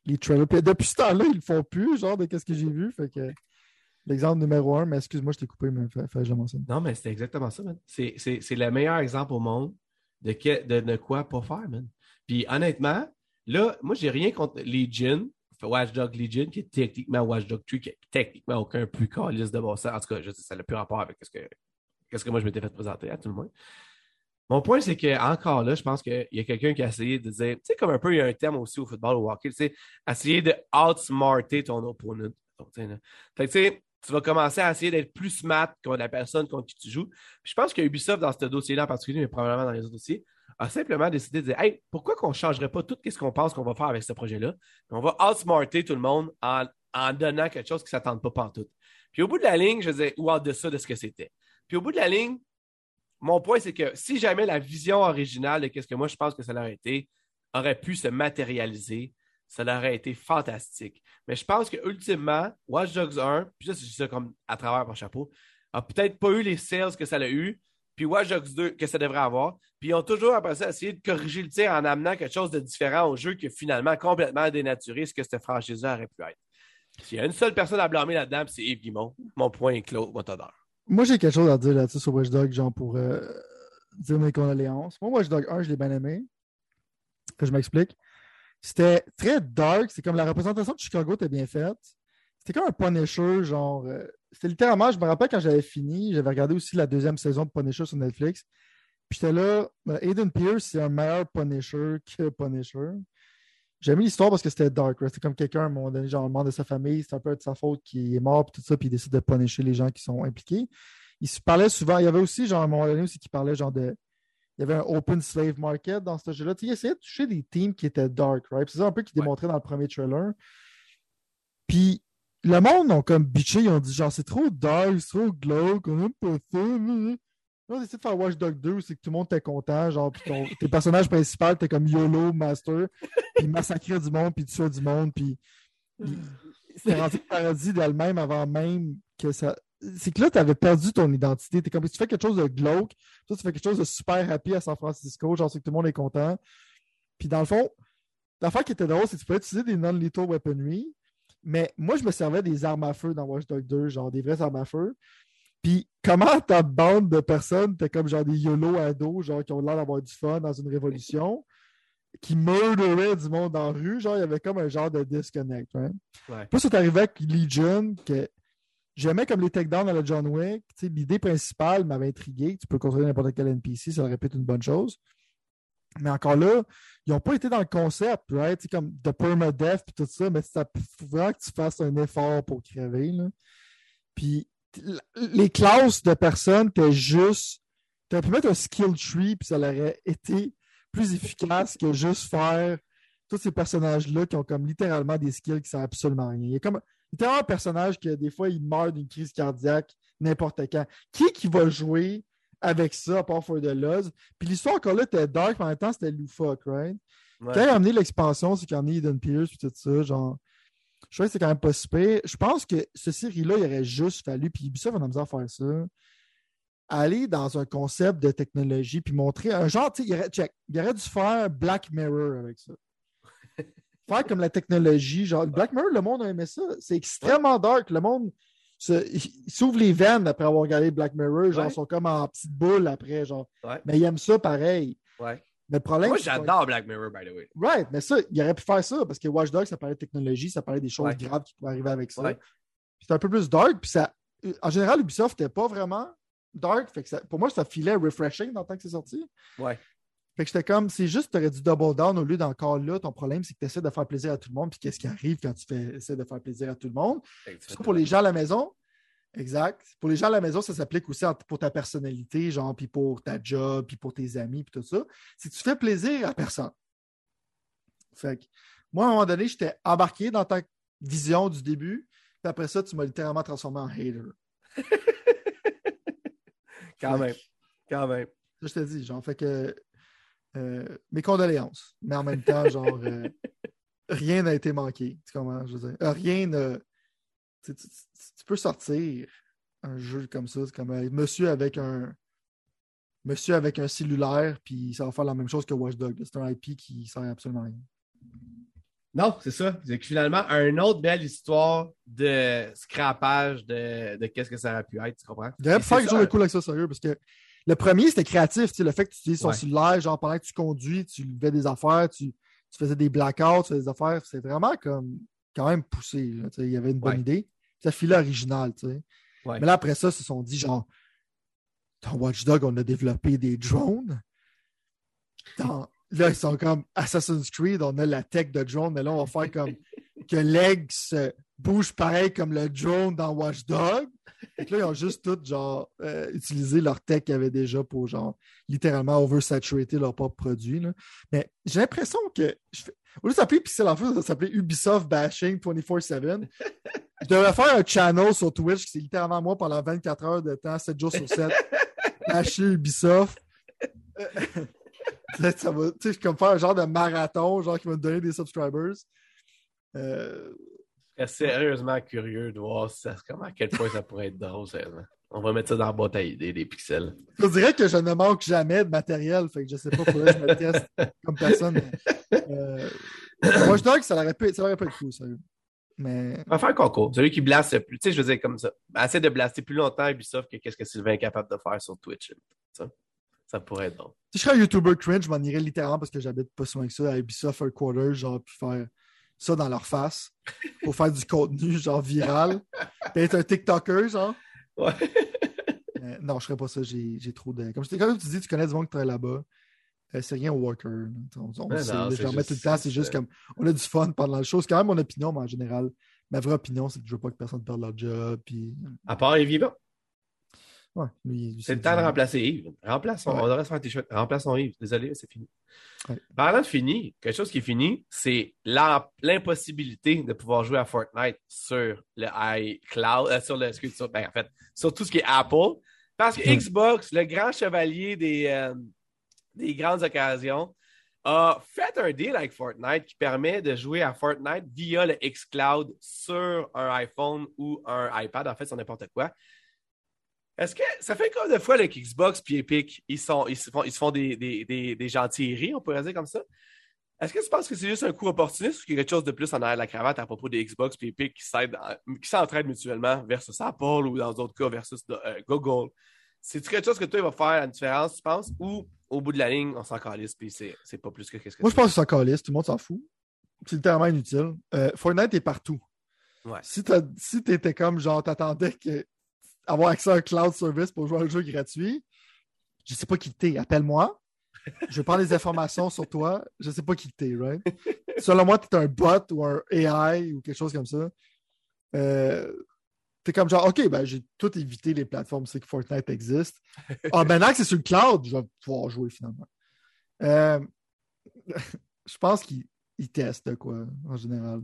les trailers. depuis ce temps-là, ils le font plus, genre, de qu'est-ce que j'ai vu. Fait que l'exemple numéro un, mais excuse-moi, je t'ai coupé, mais fallait jamais ça. Non, mais c'est exactement ça, man. C'est le meilleur exemple au monde de, de, de quoi pas faire, man. Puis honnêtement, là, moi, j'ai rien contre Legion, Watchdog Legion, qui est techniquement Watchdog 3, qui est techniquement aucun plus calice de bon sens. En tout cas, je ça n'a plus rapport avec ce que, ce que moi je m'étais fait présenter à tout le monde. Mon point, c'est qu'encore là, je pense qu'il y a quelqu'un qui a essayé de dire, tu sais, comme un peu, il y a un thème aussi au football, au hockey, tu sais, essayer de outsmarter ton opponent. tu sais, tu vas commencer à essayer d'être plus smart que la personne contre qui tu joues. je pense que Ubisoft, dans ce dossier-là en particulier, mais probablement dans les autres dossiers, a simplement décidé de dire Hey, pourquoi qu'on ne changerait pas tout ce qu'on pense qu'on va faire avec ce projet-là? On va outsmarter tout le monde en, en donnant quelque chose qui ne s'attend pas tout. Puis au bout de la ligne, je disais, ou en deçà de ce que c'était. Puis au bout de la ligne, mon point, c'est que si jamais la vision originale de ce que moi je pense que ça aurait été aurait pu se matérialiser, ça aurait été fantastique. Mais je pense que ultimement, Watch Dogs 1, puis ça, c'est ça comme à travers mon chapeau, a peut-être pas eu les sales que ça a eu, puis Watch Dogs 2 que ça devrait avoir. Puis ils ont toujours après ça essayé de corriger le tir en amenant quelque chose de différent au jeu qui a finalement complètement dénaturé ce que cette franchise-là aurait pu être. S'il y a une seule personne à blâmer là-dedans, c'est Yves Guimont. Mon point est clos, motodeur. Moi, j'ai quelque chose à dire là-dessus sur Watch Dogs, genre pour euh, dire mes condoléances. Moi, Watch Dogs 1, je l'ai bien aimé. Que je m'explique. C'était très dark. C'est comme la représentation de Chicago était bien faite. C'était comme un Punisher, genre. Euh, c'était littéralement, je me rappelle quand j'avais fini, j'avais regardé aussi la deuxième saison de Punisher sur Netflix. Puis j'étais là, euh, Aiden Pierce, c'est un meilleur Punisher que Punisher. J'ai mis l'histoire parce que c'était dark. C'était comme quelqu'un, à un moment donné, genre, le de sa famille, c'est un peu de sa faute qui est mort, puis tout ça, puis il décide de punisher les gens qui sont impliqués. Il se parlait souvent, il y avait aussi, genre, à un moment donné aussi, qui parlait, genre, de. Il y avait un open slave market dans ce jeu-là. il essayait de toucher des teams qui étaient dark, right? C'est ça un peu qu'il démontrait dans le premier trailer. Puis le monde ont comme bitché, ils ont dit genre c'est trop dark, c'est trop glauque, on aime pas ça. Là, on de faire Watch Dog 2 c'est que tout le monde était content, genre, ton, tes personnages principaux, t'es comme YOLO, Master, puis massacrer du monde, puis tuer du monde, puis c'était rendu paradis d'elle-même avant même que ça. C'est que là, tu avais perdu ton identité. T'es comme si tu fais quelque chose de glauque, toi, tu fais quelque chose de super happy à San Francisco, genre, c'est que tout le monde est content. Puis dans le fond, l'affaire qui était drôle, c'est que tu peux utiliser des non-lethal weaponry, mais moi, je me servais des armes à feu dans Watch Dogs 2, genre des vraies armes à feu. Puis comment ta bande de personnes, t'es comme genre des YOLO ados, genre qui ont l'air d'avoir du fun dans une révolution, qui meurderaient du monde en rue, genre il y avait comme un genre de disconnect. Right? Ouais. Puis c'est arrivé avec Legion, que j'aimais comme les takedowns dans le John Wick. L'idée principale m'avait intrigué. Tu peux contrôler n'importe quel NPC, ça aurait pu être une bonne chose. Mais encore là, ils n'ont pas été dans le concept, right? C'est comme de permadeath et tout ça, mais ça faut vraiment que tu fasses un effort pour crever. Là. Puis les classes de personnes, t'es juste. Tu pu mettre un skill tree, puis ça aurait été plus efficace que juste faire tous ces personnages-là qui ont comme littéralement des skills qui servent absolument à rien. Il y a comme littéralement un personnage que des fois il meurt d'une crise cardiaque n'importe quand. Qui qui va jouer avec ça, à part For the Loves. Puis l'histoire encore là était dark, mais en même temps, c'était loufoque, right? Quand il a amené l'expansion, c'est qu'il a amené Eden Pierce et tout ça, genre. Je crois que c'est quand même pas super. Je pense que ce série-là, il aurait juste fallu, puis Ubisoft a à faire ça, aller dans un concept de technologie, puis montrer un genre, tu sais, il, aurait, il aurait dû faire Black Mirror avec ça. [laughs] faire comme la technologie, genre, Black Mirror, le monde a aimé ça. C'est extrêmement dark. Le monde ils s'ouvrent les veines après avoir regardé Black Mirror, genre, ils sont comme en petite boule après, genre. Mais ils aiment ça pareil. Mais le problème, Moi, c'est j'adore Black Mirror, by the way. Right, mais ça, il aurait pu faire ça parce que Watch Dogs, ça parlait de technologie, ça parlait des choses Ouais. graves qui pourraient arriver avec ça. Ouais. Puis C'était un peu plus dark. Puis ça, en général, Ubisoft n'était pas vraiment dark. Fait que ça- pour moi, ça filait refreshing dans le temps que c'est sorti. Ouais. Fait que j'étais comme, c'est juste, tu aurais dû double down au lieu d'encore là. Ton problème, c'est que tu essaies de faire plaisir à tout le monde. Puis qu'est-ce qui arrive quand tu fais, essaies de faire plaisir à tout le monde? Ça, pour les gens à la maison, exact. Pour les gens à la maison, ça s'applique aussi pour ta personnalité, genre, puis pour ta job, puis pour tes amis, puis tout ça. Que tu fais plaisir à personne. Fait que moi, à un moment donné, j'étais embarqué dans ta vision du début, puis après ça, tu m'as littéralement transformé en hater. [laughs] Quand Fait même. que- Quand même. Ça, je te dis, genre, fait que euh, mes condoléances. Mais en même temps, genre, euh, [laughs] rien n'a été manqué. Tu comprends? Je veux dire, Euh, rien ne. Tu, tu- tu- tu peux sortir un jeu comme ça, comme euh, monsieur avec un. Monsieur avec un cellulaire, puis ça va faire la même chose que Watch Dogs. C'est un IP qui sert absolument à rien. Non, c'est ça. C'est finalement, une autre belle histoire de scrapage de, de qu'est-ce que ça aurait pu être, tu comprends? Il Et faire c'est quelque chose de cool avec ça, sérieux, parce que le premier, c'était créatif. tu sais, Le fait que tu utilises son Ouais. cellulaire, genre pendant que tu conduis, tu fais des affaires, tu, tu faisais des blackouts, tu faisais des affaires. C'est vraiment comme quand même poussé. là, tu sais, il y avait une bonne Ouais. idée. Ça filait original, tu sais. Ouais. Mais là, après ça, ils se sont dit, genre, dans Watch Dog, on a développé des drones. Dans- là, ils sont comme Assassin's Creed, on a la tech de drone, mais là, on va faire comme [laughs] que l'aigle se bouge pareil comme le drone dans Watch Dog. Et là, ils ont juste tout, genre, euh, utilisé leur tech qu'ils avaient déjà pour, genre, littéralement oversaturater leur propre produit. là. Mais j'ai l'impression que, je au lieu de s'appeler Pixel en fait, ça va s'appeler Ubisoft Bashing 24-7. Je devrais faire un channel sur Twitch, qui c'est littéralement moi pendant 24 heures de temps, 7 jours sur 7, bâcher [laughs] Ubisoft. Euh, [laughs] ça va, tu sais, comme faire un genre de marathon, genre qui va me donner des subscribers. Euh, Je serais sérieusement curieux de voir ça, comment, à quel point ça pourrait être drôle, sérieusement. On va mettre ça dans la boîte à idées, des pixels. Je dirais que je ne manque jamais de matériel, fait que je sais pas, que je me teste comme personne. mais, Euh, Dogs, ça aurait pu, ça aurait pu être cool, sérieux. Mais On va faire un concours. Celui qui blaste le plus, tu sais, je veux dire comme ça. Essaie de blaster plus longtemps Ubisoft que qu'est-ce que Sylvain est capable de faire sur Twitch. Ça, ça pourrait être drôle. si je serais un YouTuber cringe, je m'en irais littéralement parce que j'habite pas loin que ça à Ubisoft Headquarters, genre, puis faire ça dans leur face pour faire du contenu, genre, viral. Puis être un TikToker, genre. Ouais. Mais non, je ferais pas ça. J'ai trop de. Comme, je comme tu dis, tu connais du monde qui travaille là-bas. Euh, c'est rien au worker. là. On, on Ouais, non, je remets tout le temps. C'est juste comme. On a du fun pendant le show. C'est quand même mon opinion, mais en général, ma vraie opinion, c'est que je veux pas que personne perde leur job. Puis, À part les vivants. Ouais, C'est le temps de remplacer Yves. Remplaçons. Ouais. On devrait se faire un t-shirt. Remplaçons Yves. Désolé, c'est fini. Ouais. Parlant de fini, quelque chose qui est fini, c'est l'im- l'impossibilité de pouvoir jouer à Fortnite sur le iCloud, euh, sur le, sur- ben, en fait, sur tout ce qui est Apple. Parce que Hmm. Xbox, le grand chevalier des, euh, des grandes occasions, a fait un deal avec Fortnite qui permet de jouer à Fortnite via le xCloud sur un iPhone ou un iPad, en fait, sur n'importe quoi. Est-ce que ça fait combien de fois le Xbox puis Epic, ils, sont, ils se font, ils se font des, des, des, des gentilleries, on pourrait dire comme ça? Est-ce que tu penses que c'est juste un coup opportuniste ou qu'il y a quelque chose de plus en arrière de la cravate à propos des Xbox et Epic qui s'aident en- qui s'entraident mutuellement versus Apple ou dans d'autres cas versus euh, Google? C'est-tu quelque chose que toi, il va faire la différence, tu penses? Ou au bout de la ligne, on s'en calisse puis c'est pas plus que qu'est-ce que Moi, je pense que ça calisse. Tout le monde s'en fout. C'est littéralement inutile. Euh, Fortnite est partout. Ouais. Si tu si étais comme genre, t'attendais que avoir accès à un cloud service pour jouer à un jeu gratuit, je sais pas qui t'es. Appelle-moi. Je vais prendre des informations sur toi. Je sais pas qui t'es, right? Selon moi, tu es un bot ou un AI ou quelque chose comme ça. Euh, T'es comme genre, OK, ben j'ai tout évité les plateformes, c'est que Fortnite existe. Ah, maintenant que c'est sur le cloud, je vais pouvoir jouer finalement. Euh, [laughs] je pense qu'ils ils testent quoi, en général.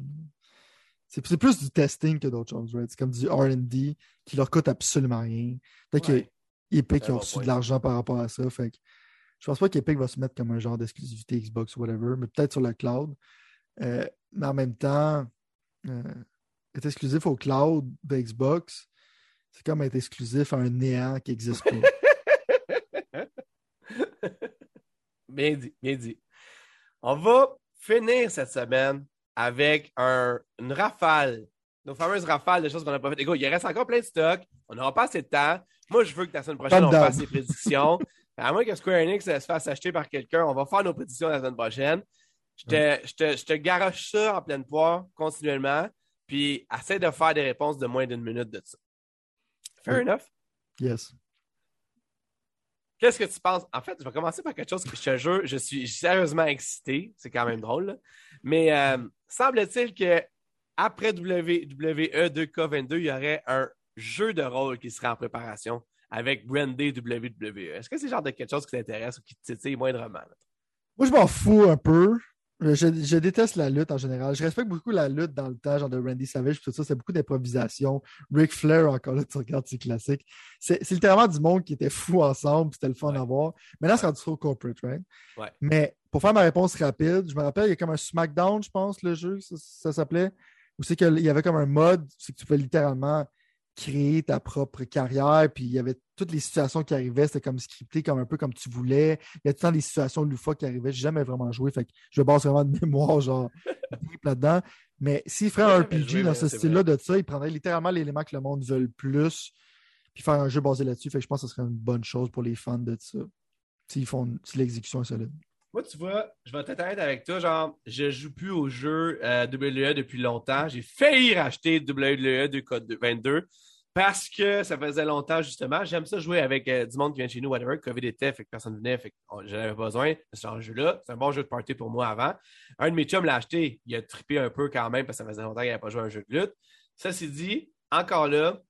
C'est plus du testing que d'autres choses, right? C'est comme du RD qui leur coûte absolument rien. Peut-être Ouais. qu'Epic bon reçu de l'argent par rapport à ça. Fait que je pense pas qu'Epic va se mettre comme un genre d'exclusivité Xbox ou whatever, mais peut-être sur le cloud. Euh, mais en même temps, euh, être exclusif au cloud de Xbox, c'est comme être exclusif à un néant qui n'existe pas. [laughs] Bien dit, bien dit. On va finir cette semaine avec un, une rafale. Nos fameuses rafales de choses qu'on n'a pas faites. Écoute, il reste encore plein de stocks. On n'aura pas assez de temps. Moi, je veux que la semaine prochaine, on fasse des prédictions. [laughs] À moins que Square Enix se fasse acheter par quelqu'un, on va faire nos pétitions la semaine prochaine. Je te, je te, je te garoche ça en pleine poire continuellement, puis essaie de faire des réponses de moins d'une minute de ça. Fair enough? Yes. Qu'est-ce que tu penses? En fait, je vais commencer par quelque chose que je te jure, je suis sérieusement excité. C'est quand même drôle. là. Mais euh, semble-t-il que après WWE 2K22, il y aurait un jeu de rôle qui serait en préparation avec brandé WWE. Est-ce que c'est le genre de quelque chose qui t'intéresse ou qui te titille moindrement? Moi, je m'en fous un peu. Je, je déteste la lutte en général. Je respecte beaucoup la lutte dans le temps, genre de Randy Savage, tout ça. C'est beaucoup d'improvisation. Ric Flair, encore là, [laughs] tu regardes ses classiques. C'est littéralement du monde qui était fou ensemble, puis c'était le fun Ouais. à voir. Maintenant, c'est rendu trop corporate, right? Ouais. Mais pour faire ma réponse rapide, je me rappelle, il y a comme un SmackDown, je pense, le jeu, ça, ça s'appelait, où c'est qu'il y avait comme un mode, c'est que tu pouvais littéralement créer ta propre carrière, puis il y avait toutes les situations qui arrivaient, c'était comme scripté, comme un peu comme tu voulais. Il y a tout le temps des situations loufoques qui arrivaient. J'ai jamais vraiment joué, fait que je base vraiment de mémoire, genre, [laughs] deep là-dedans. Mais s'il ferait un RPG joué, dans ce style-là de ça, il prendrait littéralement l'élément que le monde veut le plus, puis faire un jeu basé là-dessus. Fait que je pense que ce serait une bonne chose pour les fans de ça. S'ils font, si l'exécution est solide. Moi, tu vois, je vais être honnête avec toi. Genre, je joue plus au jeu euh, WWE depuis longtemps. J'ai failli racheter WWE 2K22 parce que ça faisait longtemps, justement. J'aime ça jouer avec euh, du monde qui vient chez nous, whatever. COVID était, fait que personne venait, fait que j'en avais besoin de ce genre de jeu-là. C'est un bon jeu de party pour moi avant. Un de mes chums l'a acheté. Il a trippé un peu quand même parce que ça faisait longtemps qu'il n'avait pas joué à un jeu de lutte. Ça, c'est dit, encore là,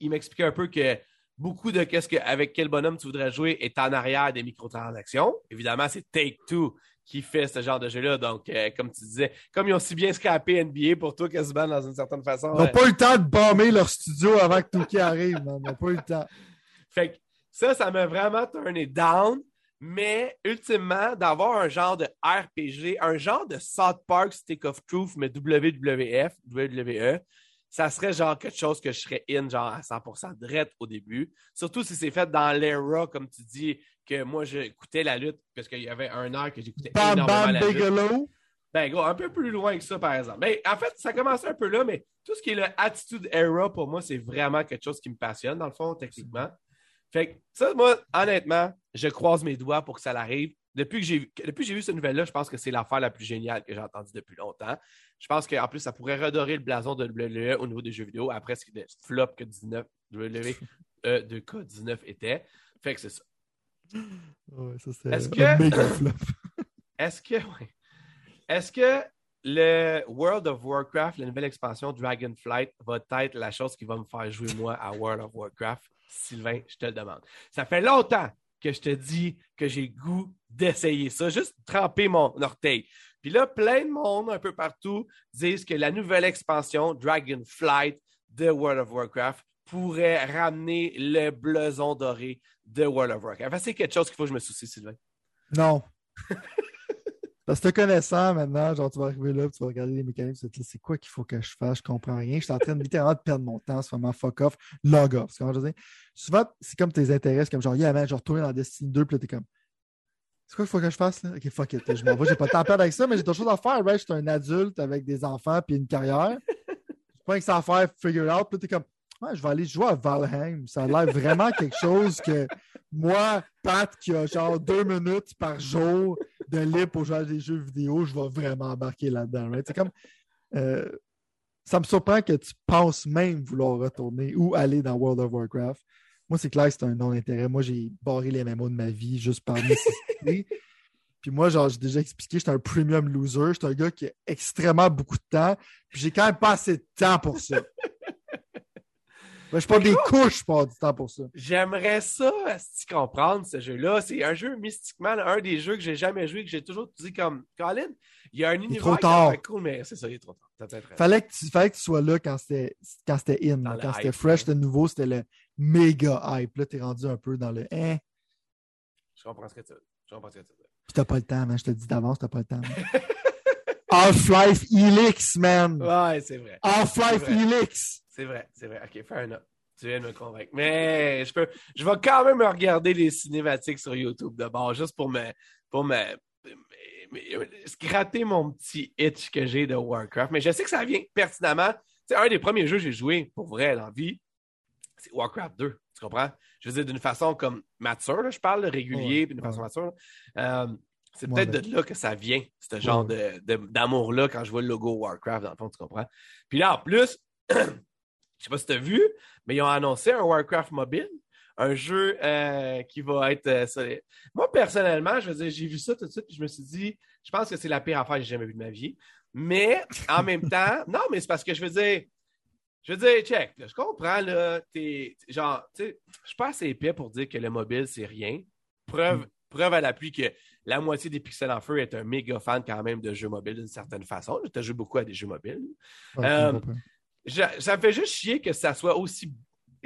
il m'expliquait un peu que beaucoup de qu'est-ce que, avec quel bonhomme tu voudrais jouer est en arrière des microtransactions. Évidemment, c'est Take-Two qui fait ce genre de jeu-là. Donc, euh, comme tu disais, comme ils ont si bien scrappé NBA pour toi, quasiment dans une certaine façon. Ils n'ont ouais. pas eu le temps de bomber leur studio avant que Touki arrive, man. Ils n'ont pas eu le temps. [laughs] Fait que ça, ça m'a vraiment turné down. Mais ultimement, d'avoir un genre de RPG, un genre de South Park Stick of Truth, mais WWF, WWE, ça serait genre quelque chose que je serais in, genre à 100% direct au début. Surtout si c'est fait dans l'era, comme tu dis, que moi j'écoutais la lutte, parce qu'il y avait un heure que j'écoutais Bam énormément Bam la lutte. Bigelow. Ben, gros, un peu plus loin que ça, par exemple. Ben, en fait, ça commence un peu là, mais tout ce qui est le Attitude Era, pour moi, c'est vraiment quelque chose qui me passionne, dans le fond, techniquement. Fait que ça, moi, honnêtement, je croise mes doigts pour que ça l'arrive. Depuis que j'ai depuis que j'ai vu cette nouvelle-là, je pense que c'est l'affaire la plus géniale que j'ai entendue depuis longtemps. Je pense qu'en plus, ça pourrait redorer le blason de WWE au niveau des jeux vidéo après ce flop que 19, WWE euh, 2K19 était. Fait que c'est ça. Ouais, ça, c'est Est-ce que- [laughs] méga flop. Est-ce que, ouais. Est-ce que le World of Warcraft, la nouvelle expansion Dragonflight, va être la chose qui va me faire jouer moi à World of Warcraft? Sylvain, je te le demande. Ça fait longtemps que je te dis que j'ai goût d'essayer ça, juste tremper mon orteil. Puis là, plein de monde un peu partout disent que la nouvelle expansion Dragonflight de World of Warcraft pourrait ramener le blason doré de World of Warcraft. Enfin, c'est quelque chose qu'il faut que je me soucie, Sylvain? Non. [laughs] Parce que te connaissant maintenant, genre tu vas arriver là, puis tu vas regarder les mécaniques, tu vas te dire, c'est quoi qu'il faut que je fasse, je comprends rien. Je suis en train de littéralement de perdre mon temps, c'est vraiment fuck off, log off. Comment je veux dire? Souvent, c'est comme tes intérêts, comme genre, yeah man, je retourne dans Destiny 2, puis là, t'es comme, c'est quoi qu'il faut que je fasse là? Ok, fuck it, je m'en vais, j'ai pas le temps à perdre avec ça, mais j'ai d'autres choses à faire, right? Je suis un adulte avec des enfants puis une carrière. J'ai pas que ça à faire, figure out, puis t'es comme, je vais aller jouer à Valheim. Ça a l'air vraiment quelque chose que moi, Pat, qui a genre deux minutes par jour de libre pour jouer à des jeux vidéo, je vais vraiment embarquer là-dedans. C'est comme. euh, ça me surprend que tu penses même vouloir retourner ou aller dans World of Warcraft. Moi, c'est clair que c'est un non-intérêt. Moi, j'ai barré les MMO de ma vie juste par nécessité. [laughs] Puis moi, genre, j'ai déjà expliqué, j'étais un premium loser. J'étais un gars qui a extrêmement beaucoup de temps. Puis j'ai quand même pas assez de temps pour ça. Ben, je prends des couches avoir du temps pour ça. J'aimerais ça, si comprendre ce jeu-là. C'est un jeu mystiquement, là, un des jeux que j'ai jamais joué, que j'ai toujours dit comme Colin, il y a un univers trop tard. l'air cool, mais c'est ça, il est trop tard. T'as peut-être raison. Fallait que, tu, fallait que tu sois là quand c'était quand c'était in. Dans là. le Quand c'était hype, fresh, ouais. c'était nouveau, c'était le méga hype. Là, t'es rendu un peu dans le hein? Je comprends ce que tu veux. Je comprends ce que tu veux. Puis t'as pas le temps, man. Je te dis d'avance, t'as pas le temps. [laughs] Half-Life Helix, man. Ouais, c'est vrai. Half-Life. Helix. C'est vrai, c'est vrai. OK, fair enough. Tu viens de me convaincre. Mais je peux, je vais quand même regarder les cinématiques sur YouTube d'abord, juste pour me, pour me, gratter mon petit itch que j'ai de Warcraft. Mais je sais que ça vient pertinemment. C'est un des premiers jeux que j'ai joué pour vrai dans la vie. C'est Warcraft 2. Tu comprends? je veux dire, d'une façon comme mature, là, je parle, régulier, d'une ouais. façon mature. Euh, c'est Ouais, peut-être ben- de là que ça vient, ce genre de- de- d'amour-là, quand je vois le logo Warcraft, dans le fond, tu comprends? Puis là, en plus, [clears throat] je sais pas si tu as vu, mais ils ont annoncé un Warcraft mobile, un jeu euh, qui va être. euh, les- Moi, personnellement, je veux dire, j'ai vu ça tout de suite, puis je me suis dit, je pense que c'est la pire affaire que j'ai jamais vue de ma vie. Mais en même temps, [laughs] non, mais c'est parce que je veux dire, je veux dire, check, là, je comprends, là, t'es, genre, tu sais, je suis pas assez épais pour dire que le mobile, c'est rien. Preuve, preuve à l'appui que la moitié des Pixels en feu est un méga fan quand même de jeux mobiles d'une certaine façon. Tu as joué beaucoup à des jeux mobiles. Euh, je. Je- ça me fait juste chier que ça soit aussi.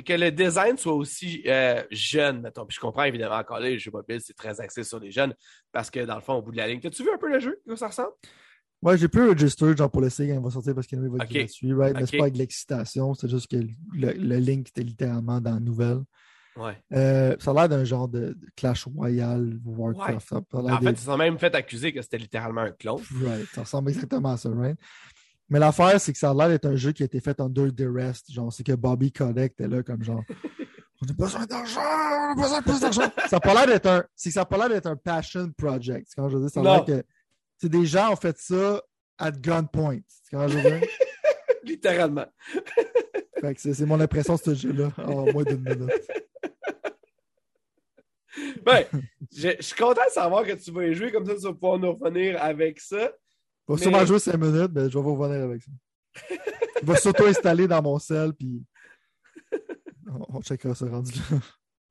que le design soit aussi euh, jeune, mettons. Puis je comprends évidemment encore là, les jeux mobiles, c'est très axé sur les jeunes parce que dans le fond, au bout de la ligne. T'as-tu vu un peu le jeu? Comment ça ressemble? Ouais, j'ai plus register genre pour l'essayer quand il va sortir parce qu'il va être Ok. gratuit, right? Mais c'est Ok. pas avec l'excitation, c'est juste que le, le link était littéralement dans la nouvelle. Ouais. Euh, ça a l'air d'un genre de, de Clash Royale, Warcraft. L'air En fait, ils sont même fait accuser que c'était littéralement un clone. Right, ça ressemble exactement à ça, right? Mais l'affaire, c'est que ça a l'air d'être un jeu qui a été fait under duress. Genre, c'est que Bobby Kotick était là comme genre [laughs] On a besoin d'argent, on a besoin de plus d'argent. ça a pas l'air d'être un. C'est ça a pas l'air d'être un passion project. Quand je dire, ça a l'air que. C'est des gens ont fait ça at gunpoint. Quand je dire. [laughs] littéralement. [laughs] Fait que c'est c'est mon impression de ce jeu-là en moins d'une minute. Ben, je, je suis content de savoir que tu vas y jouer, comme ça tu vas pouvoir nous revenir avec ça. Je vais Mais- sûrement jouer 5 minutes, mais je vais vous revenir avec ça. Il va [laughs] s'auto-installer dans mon sel, puis on, on checkera ça rendu là.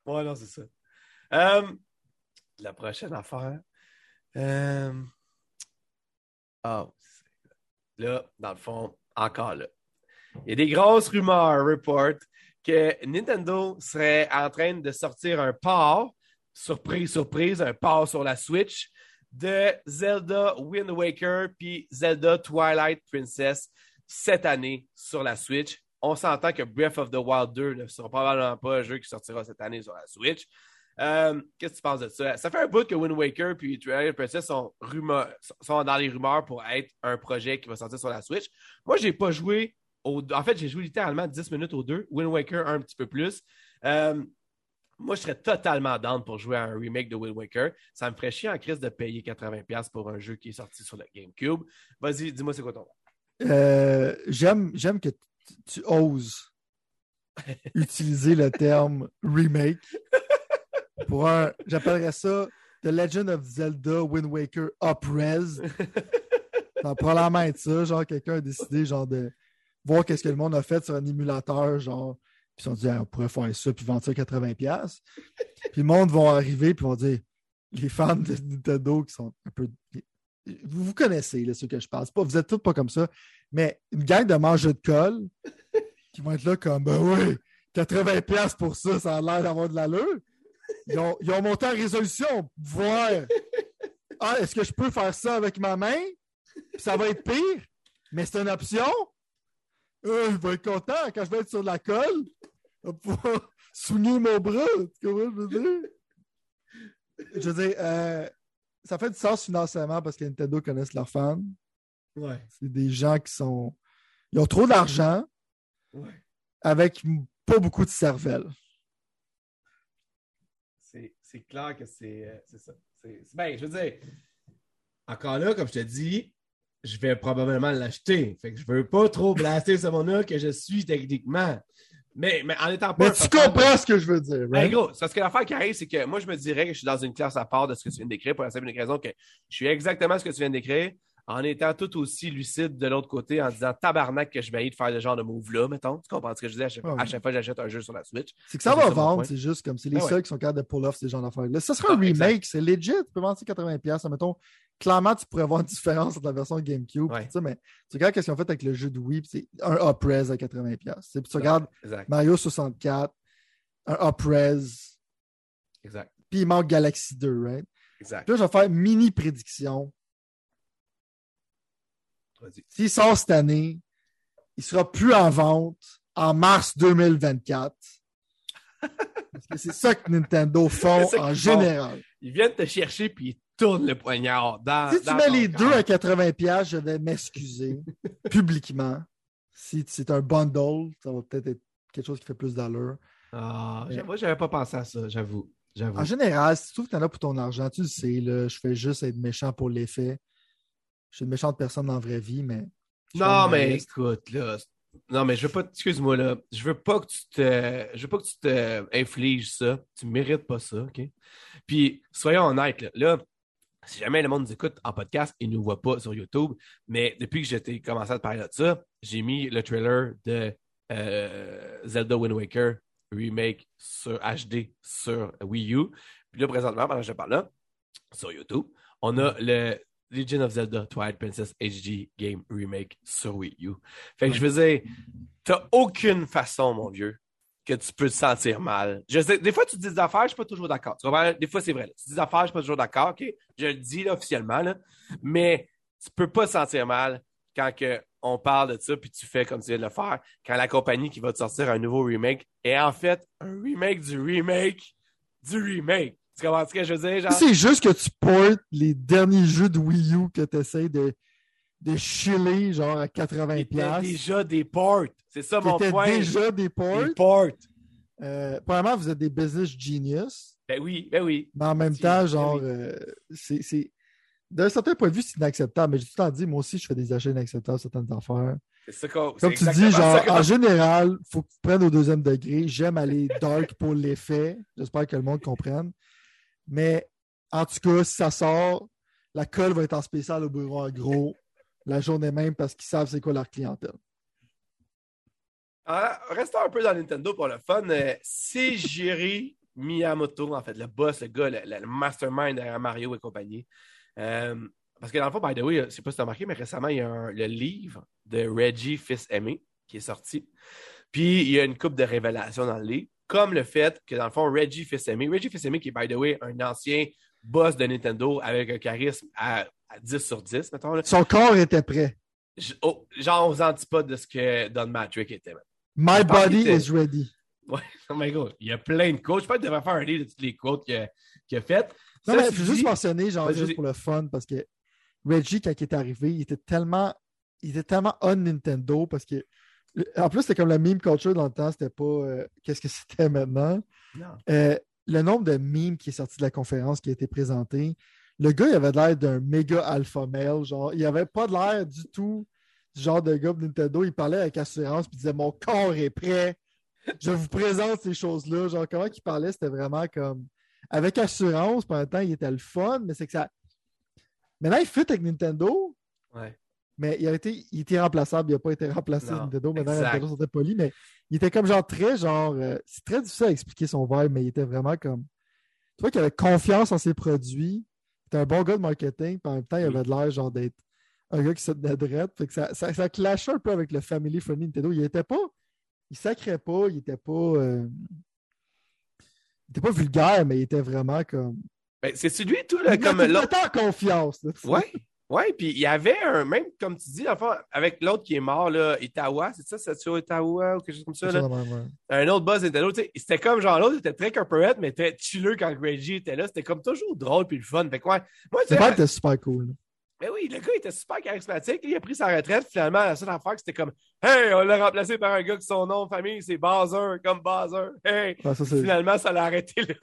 Ouais, non, c'est ça. Euh, la prochaine affaire. Euh... Ah, là, dans le fond, encore là. Il y a des grosses rumeurs, report, que Nintendo serait en train de sortir un port, surprise, surprise, un port sur la Switch de Zelda Wind Waker puis Zelda Twilight Princess cette année sur la Switch. On s'entend que Breath of the Wild 2 ne sera probablement pas un jeu qui sortira cette année sur la Switch. Euh, Qu'est-ce que tu penses de ça? Ça fait un bout que Wind Waker puis Twilight Princess sont, rumeurs- sont dans les rumeurs pour être un projet qui va sortir sur la Switch. Moi, j'ai pas joué au... En fait, j'ai joué littéralement 10 minutes aux deux. Wind Waker un petit peu plus. Euh, moi, je serais totalement down pour jouer à un remake de Wind Waker. Ça me ferait chier en crise de payer 80$ pour un jeu qui est sorti sur le GameCube. Vas-y, dis-moi c'est quoi ton. Euh, J'aime j'aime que tu, tu oses [laughs] utiliser le terme remake pour un. J'appellerais ça The Legend of Zelda Wind Waker Upres. [laughs] Ça va probablement être ça. Genre, quelqu'un a décidé genre de voir qu'est-ce que le monde a fait sur un émulateur, genre. Puis sont dit, Ah, on pourrait faire ça, puis vendre ça à 80$. Puis le monde va arriver, puis vont dire, les fans de Nintendo qui sont un peu. Vous, vous connaissez là, ceux que je parle. Pas, vous êtes tous pas comme ça. Mais une gang de mangeurs de colle qui vont être là comme, ben oui, 80$ pour ça, ça a l'air d'avoir de l'allure. Ils ont, ils ont monté en résolution, voir. Ah, est-ce que je peux faire ça avec ma main? Puis ça va être pire, mais c'est une option. Euh, je vais être content quand je vais être sur la colle. Je vais pouvoir [laughs] souligner mon bras. Tu comprends je veux dire? Je veux dire, euh, ça fait du sens financièrement parce que Nintendo connaissent leurs fans. Ouais. C'est des gens qui sont. Ils ont trop d'argent Ouais. avec pas beaucoup de cervelle. C'est clair que c'est euh, ça. Ben, je veux dire, encore là, comme je te dis, je vais probablement l'acheter. Fait que je veux pas trop blaster ce monde-là que je suis techniquement. Mais, mais en étant pas. Mais tu comprends ce que je veux dire, right? gros, c'est parce que l'affaire qui arrive, c'est que moi, je me dirais que je suis dans une classe à part de ce que tu viens de décrire pour la simple raison que je suis exactement ce que tu viens de décrire en étant tout aussi lucide de l'autre côté en disant tabarnak que je vais de faire ce genre de move-là, mettons. Tu comprends ce que je dis? À chaque, Ouais, ouais. à chaque fois que j'achète un jeu sur la Switch? C'est que ça va vendre, c'est juste comme c'est les ouais. seuls qui sont capables de pull off ces genres d'affaires-là. Ça sera un Ah, exact. remake, c'est legit. Tu peux vendre ça 80$. Mettons, clairement, tu pourrais voir une différence entre la version GameCube. Ouais. ça, mais tu regardes ce qu'ils ont fait avec le jeu de Wii, c'est un up-res à 80$. Puis tu regardes Exact. Mario 64, un up-res, Exact. puis il manque Galaxy 2, right? Exact. Puis là, je vais faire mini prédiction. S'il sort cette année, il sera plus en vente en mars 2024. [laughs] Parce que c'est ça que Nintendo font en font. général. Ils viennent te chercher puis ils tournent le poignard dans. Si tu dans mets les deux à 80$, je vais m'excuser [laughs] publiquement. Si c'est un bundle, ça va peut-être être quelque chose qui fait plus d'allure. Ah, moi, j'avais pas pensé à ça, j'avoue. En général, si tu trouves que tu en as pour ton argent, tu le sais, là, je fais juste être méchant pour l'effet. Je suis une méchante personne dans la vraie vie, mais. Non, mais écoute, là. Non, mais je veux pas. Excuse-moi, là. Je veux pas que tu te. Je veux pas que tu te infliges ça. Tu mérites pas ça, OK? Puis, soyons honnêtes, là. là si jamais le monde nous écoute en podcast, il ne nous voit pas sur YouTube. Mais depuis que j'ai commencé à te parler de ça, j'ai mis le trailer de euh, Zelda Wind Waker remake sur HD sur Wii U. Puis là, présentement, pendant que je parle là, sur YouTube, on a le Legend of Zelda Twilight Princess HD Game Remake sur Wii U. Fait que je faisais, t'as aucune façon, mon vieux, que tu peux te sentir mal. Je sais, des fois, tu dis des affaires, je suis pas toujours d'accord. Des fois, c'est vrai. Tu dis des affaires, je suis pas toujours d'accord, OK? Je le dis là, officiellement, là. Mais tu peux pas te sentir mal quand que on parle de ça, puis tu fais comme tu viens de le faire, quand la compagnie qui va te sortir un nouveau remake est en fait un remake du remake du remake. Tu comprends ce que je veux dire? Genre... C'est juste que tu portes les derniers jeux de Wii U que tu essaies de, de chiller genre à 80$. déjà des ports. C'est ça mon point. déjà des ports. Des ports. Euh, premièrement, vous êtes des business genius. Ben oui, ben oui. Mais en même temps, genre, euh, c'est d'un certain point de vue, c'est inacceptable. Mais j'ai tout le temps dit, moi aussi, je fais des achats inacceptables, certaines affaires. Comme tu dis, genre, en général, il faut que tu prennes au deuxième degré. J'aime aller dark pour l'effet. J'espère que le monde comprenne. Mais en tout cas, si ça sort, la colle va être en spécial au bureau en gros la journée même parce qu'ils savent c'est quoi leur clientèle. restons un peu dans Nintendo pour le fun. Euh, c'est Miyamoto, en fait, le boss, le gars, le mastermind derrière Mario et compagnie. Euh, parce que dans le fond, by the way, je ne sais pas si tu as remarqué, mais récemment, il y a le livre de Reggie Fils-Aimé qui est sorti. Puis, il y a une coupe de révélations dans le livre, comme le fait que, dans le fond, Reggie Fils-Aimé, Reggie Fils-Aimé qui est, by the way, un ancien boss de Nintendo avec un charisme à, 10 sur 10, mettons. Son corps était prêt. Oh, genre aux antipodes de ce que Don Matrick était. My body is ready. Ouais, [laughs] oh my God. Il y a plein de quotes. Je pense qu'il devrait faire un livre de toutes les quotes qu'il a, a faites. Non, mais je veux juste mentionner, genre, juste pour le fun, parce que Reggie, quand il est arrivé, il était tellement, il était tellement on Nintendo parce que. En plus, c'était comme la meme culture dans le temps, c'était pas euh, qu'est-ce que c'était maintenant. Euh, le nombre de memes qui est sorti de la conférence qui a été présenté, le gars, il avait l'air d'un méga alpha male. Genre, il avait pas l'air du tout du genre de gars de Nintendo. Il parlait avec assurance puis disait Mon corps est prêt. Je vous présente ces choses-là. Genre, comment il parlait, c'était vraiment comme avec assurance, pendant le temps, il était le fun, mais c'est que ça. Maintenant, il fit avec Nintendo. Ouais. Mais il a été, il était remplaçable, il n'a pas été remplacé Nintendo. Maintenant, Nintendo c'était poli, mais il était comme genre très genre. Euh, c'est très difficile à expliquer son vibe, mais il était vraiment comme. Tu vois qu'il avait confiance en ses produits. Il était un bon gars de marketing, puis en même temps, il avait de l'air genre d'être un gars qui se tenait droite. Fait que ça, ça, ça clashait un peu avec le family funny Nintendo. Il était pas. Il sacrait pas, il était pas. Euh, il était pas vulgaire, mais il était vraiment comme. Ben, c'est celui tout le, comme l'autre? en confiance. Oui, ouais, puis il y avait un, même comme tu dis, enfin, avec l'autre qui est mort, là, Itawa, c'est ça, c'est sur Itawa ou quelque chose comme ça. Là? Un autre boss était l'autre. C'était comme genre l'autre, était très corporate, mais était chilleux quand Reggie était là. C'était comme toujours drôle puis le fun. Fait quoi, moi, c'était super cool. Mais oui, le gars était super charismatique. Il a pris sa retraite. Finalement, la seule affaire, c'était comme Hey, on l'a remplacé par un gars qui son nom de famille, c'est Bowser, comme Bowser. Hey! Finalement, ça l'a arrêté là.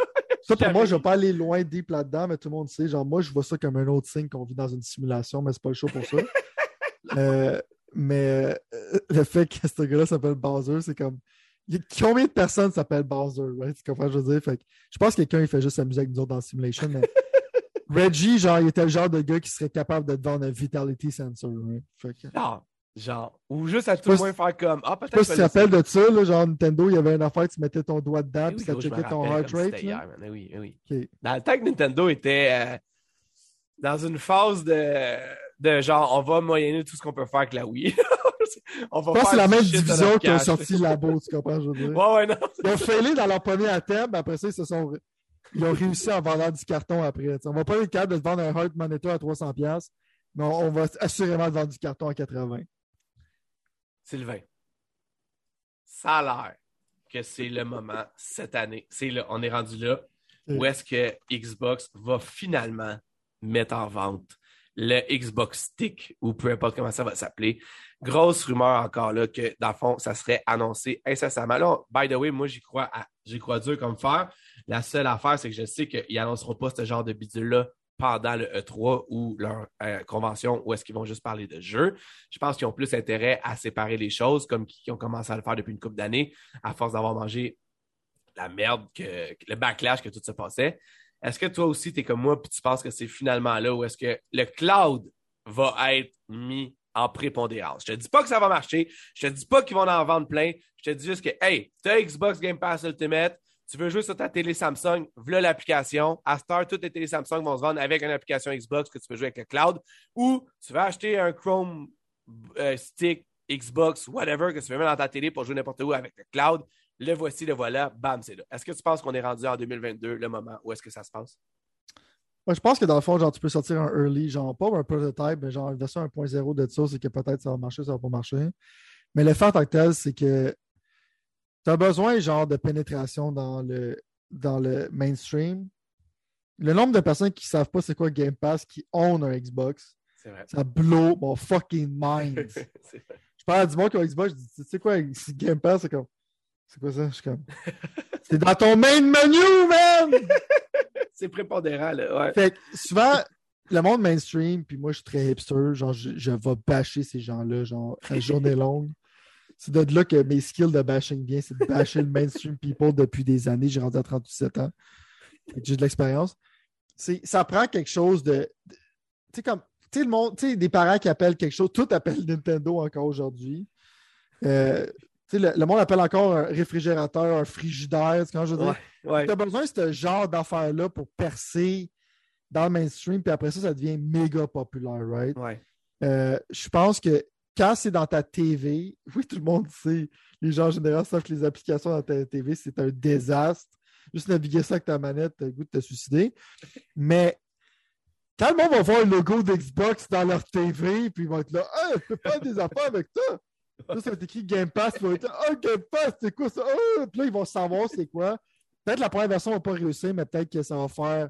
Ça, pour moi, je ne vais pas aller loin deep là-dedans, mais tout le monde sait. Genre, moi, je vois ça comme un autre signe qu'on vit dans une simulation, mais c'est pas le show pour ça. [laughs] Euh, mais euh, le fait que ce gars-là s'appelle Bowser, c'est comme. Combien de personnes s'appellent Bowser, right? Tu comprends ce que je veux dire? Fait que, je pense que quelqu'un il fait juste s'amuser avec nous autres dans Simulation, mais [laughs] Reggie, genre, il était le genre de gars qui serait capable de te vendre un Vitality Sensor. Hein. Genre, ou juste à tout le moins faire comme. Ah, peut-être. Je sais pas si tu te rappelles de ça, là, genre Nintendo, il y avait une affaire, tu mettais ton doigt dedans, puis ça checkait ton heart rate. Hier, oui, oui. Dans le temps que Nintendo était euh, dans une phase de, de genre, on va moyenner tout ce qu'on peut faire avec la Wii. [laughs] on va je pense que c'est la même division qui a sorti la Labo, tu comprends, je veux dire? Ouais, ouais, non. Ils ont failli dans leur premier attempt, après ça, ils se sont ils ont réussi à vendre du carton après. On va pas être capable de te vendre un Heart Monitor à 300$, mais on, va assurément te vendre du carton à 80$. Sylvain, ça a l'air que c'est le moment cette année. C'est là, on est rendu là. Où est-ce que Xbox va finalement mettre en vente le Xbox Stick, ou peu importe comment ça va s'appeler. Grosse rumeur encore là que, dans le fond, ça serait annoncé incessamment. Là, by the way, moi, j'y crois à J'y crois dur comme faire. La seule affaire, c'est que je sais qu'ils annonceront pas ce genre de bidule-là pendant le E3 ou leur euh, convention où est-ce qu'ils vont juste parler de jeux. Je pense qu'ils ont plus intérêt à séparer les choses, comme qui ont commencé à le faire depuis une couple d'années, à force d'avoir mangé la merde, que, le backlash que tout se passait. Est-ce que toi aussi, tu es comme moi, puis tu penses que c'est finalement là où est-ce que le cloud va être mis en prépondérance? Je te dis pas que ça va marcher. Je te dis pas qu'ils vont en vendre plein. Je te dis juste que, hey, tu as Xbox Game Pass Ultimate, tu veux jouer sur ta télé Samsung, voilà l'application. À Star, toutes les télé Samsung vont se vendre avec une application Xbox que tu peux jouer avec le cloud. Ou tu vas acheter un Chrome euh, Stick, Xbox, whatever, que tu veux mettre dans ta télé pour jouer n'importe où avec le cloud. Le voici, le voilà, bam, c'est là. Est-ce que tu penses qu'on est rendu en 2022, le moment où est-ce que ça se passe? je pense que dans le fond, genre, tu peux sortir un early, genre pas un prototype, mais genre une version 1.0 de ça, c'est que peut-être ça va marcher, ça va pas marcher. Mais le fait en tant que tel, c'est que tu as besoin genre de pénétration dans le, dans le mainstream. Le nombre de personnes qui ne savent pas c'est quoi Game Pass, qui ont un Xbox, ça blow mon fucking mind. [laughs] je parle à du monde qui a un Xbox, je dis, tu sais quoi, Game Pass, c'est comme, c'est quoi ça? Je suis comme, c'est dans ton main menu, man! [laughs] c'est prépondérant, là, ouais. Fait que souvent, le monde mainstream, puis moi, je suis très hipster, genre, je, je vais bâcher ces gens-là, genre, à journée [laughs] longue. C'est de là que mes skills de bashing viennent, c'est de bâcher le mainstream people depuis des années. J'ai rendu à 37 ans. J'ai de l'expérience. Ça prend quelque chose de. tu sais, comme. Tu sais, le monde, tu sais, des parents qui appellent quelque chose, tout appelle Nintendo encore aujourd'hui. Euh, tu sais, le, monde appelle encore un réfrigérateur, un frigidaire, quand je dire? Tu as besoin de ce genre d'affaires-là pour percer dans le mainstream, puis après ça, ça devient méga populaire, right? Euh, je pense que quand c'est dans ta TV, [laughs] oui, tout le monde sait, les gens en général savent que les applications dans ta TV, c'est un désastre. Juste naviguer ça avec ta manette, t'as le goût de te suicider. Mais quand le monde va voir le logo d'Xbox dans leur TV, puis ils vont être là, ah, je peux pas des affaires avec ça. Là, ça va être écrit Game Pass, ils vont être ah, Game Pass, c'est quoi ça? Puis là, ils vont savoir c'est quoi. Peut-être la première version va pas réussir, mais peut-être que ça va faire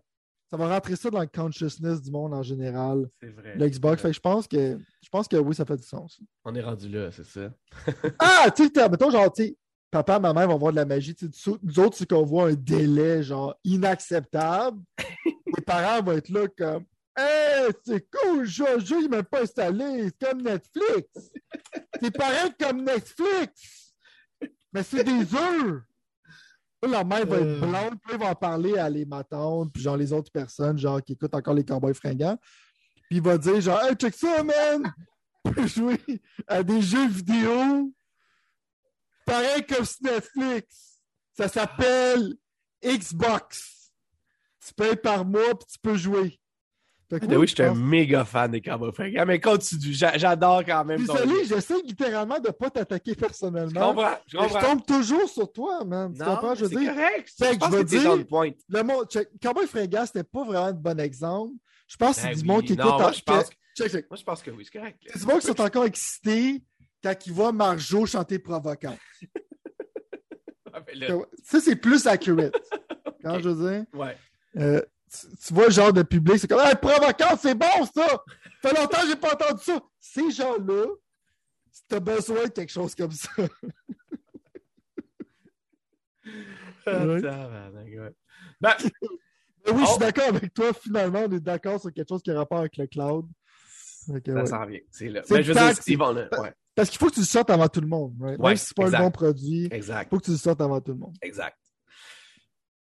ça va rentrer ça dans le consciousness du monde en général. C'est vrai. L'Xbox. je pense que je pense que oui, ça fait du sens. On est rendu là, c'est ça. [laughs] ah, tu sais, mettons, genre, tu sais, papa, maman vont voir de la magie. Nous autres, c'est qu'on voit un délai, genre, inacceptable. [laughs] Les parents vont être là comme Hey, c'est cool, Jojo, il m'a pas installé. C'est comme Netflix. [laughs] c'est pareil comme Netflix. Mais c'est des œufs la mère va être euh. blonde, puis il va en parler à les matantes, puis genre les autres personnes, genre qui écoutent encore les cowboys fringants. Puis il va dire genre Hey, check ça, man! [laughs] Tu peux jouer à des jeux vidéo pareil comme sur Netflix. Ça s'appelle Xbox. Tu payes par mois, puis tu peux jouer. Ben oui, je suis un méga fan des Cowboys fringants, mais continue, j'adore quand même. Désolé, j'essaie littéralement de ne pas t'attaquer personnellement. Je comprends, je comprends. Je tombe toujours sur toi, man. Tu comprends, je veux dire? correct. C'est je veux dire, le point. Le mot, Cowboy fringant, c'était pas vraiment un bon exemple. Je pense que c'est ben du monde qui écoute... Moi, je pense que... moi, je pense que oui, c'est correct. C'est du monde qui sont encore excités quand ils voient Marjo chanter provocant. [laughs] Ça, c'est plus accurate. [laughs] Quand je veux dire. Ouais. Euh, tu, vois le genre de public, c'est comme hey, provocant, c'est bon ça! Ça fait longtemps que j'ai pas entendu ça. Ces gens-là, si tu as besoin de quelque chose comme ça. [laughs] Ben, ben, oui, je suis d'accord avec toi. Finalement, on est d'accord sur quelque chose qui a rapport avec le cloud. ça s'en vient. C'est là. Ben, je veux dire, vont là. Ouais. Parce qu'il faut que tu le sortes avant tout le monde. Right? Ouais, Même si c'est pas un bon produit, il faut que tu le sortes avant tout le monde. Exact.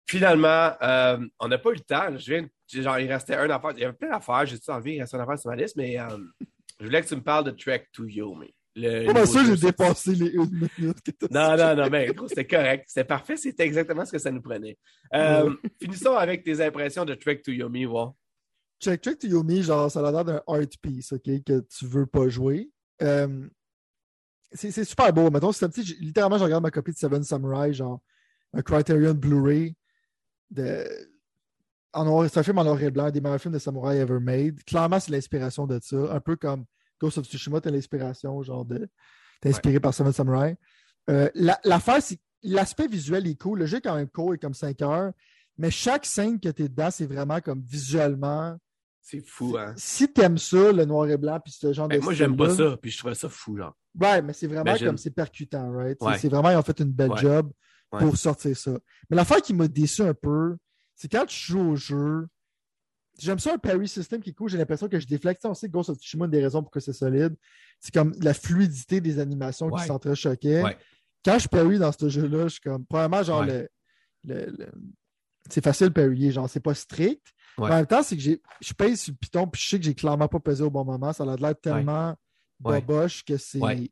Finalement, euh, on n'a pas eu le temps. Je viens, genre, il restait un affaire. Il y avait plein d'affaires. J'ai tout envie, il restait une affaire sur ma liste, mais euh, je voulais que tu me parles de Trek to Yomi. Le, oh, ça, j'ai dépassé les une minute. non, non, non, mais c'était correct. C'était parfait. C'était exactement ce que ça nous prenait. Euh, finissons avec tes impressions de Trek to Yomi, voir. Trek, Trek to Yomi, genre, ça a l'air d'un art piece, OK, que tu veux pas jouer. c'est super beau. Mettons, littéralement, je regarde ma copie de Seven Samurai, genre, un Criterion Blu-ray c'est un film en noir et blanc, des meilleurs films de samouraï ever made. Clairement, c'est l'inspiration de ça. Un peu comme Ghost of Tsushima, t'as l'inspiration, genre de. T'es inspiré par Seven Samurai. Euh, L'affaire, c'est l'aspect visuel est cool. Le jeu est quand même cool, il est comme 5 heures. Mais chaque scène que tu es dedans, c'est vraiment comme visuellement. C'est fou, hein? Si t'aimes ça, le noir et blanc, puis ce genre ben, de. Moi, j'aime pas ça, puis je trouve ça fou, genre. Ouais, mais c'est vraiment comme c'est percutant, right? C'est vraiment, ils ont fait une belle job. Ouais. pour sortir ça. Mais l'affaire qui m'a déçu un peu, c'est quand tu joues au jeu. J'aime ça un parry system qui est cool. J'ai l'impression que je déflecte. On sait que Ghost of Tsushima, une des raisons pour que c'est solide, c'est comme la fluidité des animations Ouais. qui s'entrechoquaient. Ouais. Quand je parry dans ce jeu-là, je suis comme, premièrement, genre, le, le- le- c'est facile de parryer. Genre, c'est pas strict. Ouais. Mais en même temps, c'est que je pèse sur le piton, puis je sais que j'ai clairement pas pesé au bon moment. Ça a l'air tellement Ouais. boboche que c'est. Ouais.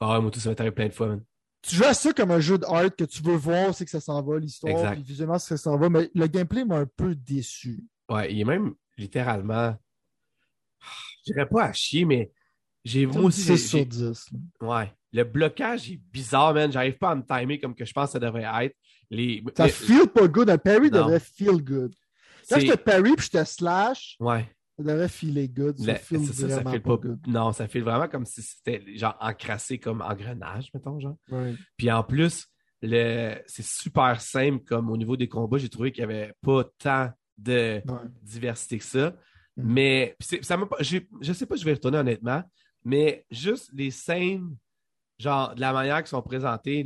Ah ouais, moi, tout ça m'est arrivé plein de fois, man. Tu joues à ça comme un jeu de art que tu veux voir, c'est que ça s'en va, l'histoire, puis visuellement, c'est que ça s'en va. Mais le gameplay m'a un peu déçu. Ouais, il est même littéralement. Je dirais pas à chier, mais j'ai moi aussi. 6 j'ai- sur j'ai- 10. là. Ouais. Le blocage est bizarre, man. J'arrive pas à me timer comme que je pense que ça devrait être. Les... Ça feel pas good. Un parry Non. devrait feel good. Quand je te parry puis je te slash, Ouais. Ça devrait feeler good. Ça file pas pas. good. Non, ça file vraiment comme si c'était genre encrassé comme engrenage, mettons, genre. Ouais. Puis en plus, le... c'est super simple comme au niveau des combats. J'ai trouvé qu'il n'y avait pas tant de Ouais. diversité que ça. Mhm. Mais ça m'a Je sais pas, je vais retourner honnêtement, mais juste les scènes, genre de la manière qu'ils sont présentées,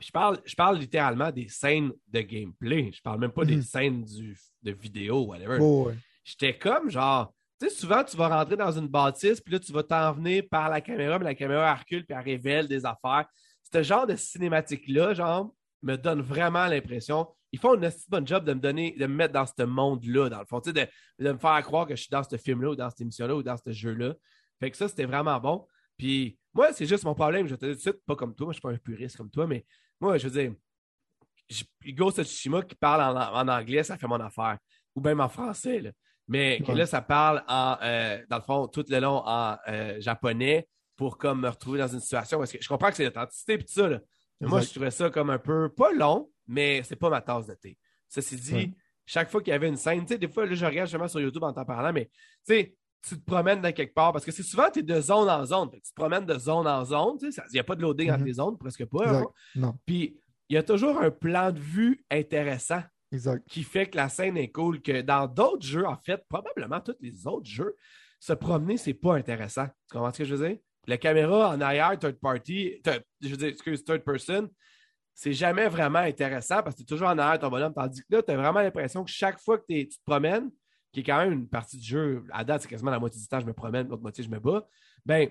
je parle, je parle littéralement des scènes de gameplay. Je parle même pas des Mhm. scènes du, de vidéo, whatever. Oh, ouais. J'étais comme genre, tu sais, souvent tu vas rentrer dans une bâtisse, puis là tu vas t'en venir par la caméra, mais la caméra recule, puis elle révèle des affaires. Ce genre de cinématique-là, genre, me donne vraiment l'impression. Ils font une assez bonne job de me donner, de me mettre dans ce monde-là, dans le fond, tu sais, de, de me faire croire que je suis dans ce film-là, ou dans cette émission-là, ou dans ce jeu-là. Fait que ça, c'était vraiment bon. Puis moi, c'est juste mon problème, je te dis tout de suite, pas comme toi, moi je suis pas un puriste comme toi, mais moi, je veux dire, of Tsushima qui parle en, en anglais, ça fait mon affaire. Ou même en français, là. Mais que là, ça parle en, euh, dans le fond, tout le long en euh, japonais pour comme me retrouver dans une situation parce que je comprends que c'est l'authenticité et tout ça. Là. Mais moi, je trouvais ça comme un peu, pas long, mais c'est pas ma tasse de thé. Ceci dit, Ouais. chaque fois qu'il y avait une scène, tu sais, des fois, là, je regarde justement sur YouTube en t'en parlant, mais tu sais, tu te promènes dans quelque part parce que c'est souvent, tu es de zone en zone. Tu te promènes de zone en zone. tu sais, ça- Il n'y a pas de loading entre Mhm. les zones, presque pas. Hein. Non, Puis il y a toujours un plan de vue intéressant qui fait que la scène est cool. Que dans d'autres jeux, en fait, probablement tous les autres jeux, se promener, c'est pas intéressant. Tu comprends ce que je veux dire? La caméra en arrière, third party, je veux dire, excuse, third person, c'est jamais vraiment intéressant parce que tu es toujours en arrière ton bonhomme. Tandis que là, tu as vraiment l'impression que chaque fois que tu te promènes, qui est quand même une partie du jeu, à date, c'est quasiment la moitié du temps, je me promène, l'autre moitié, je me bats, ben,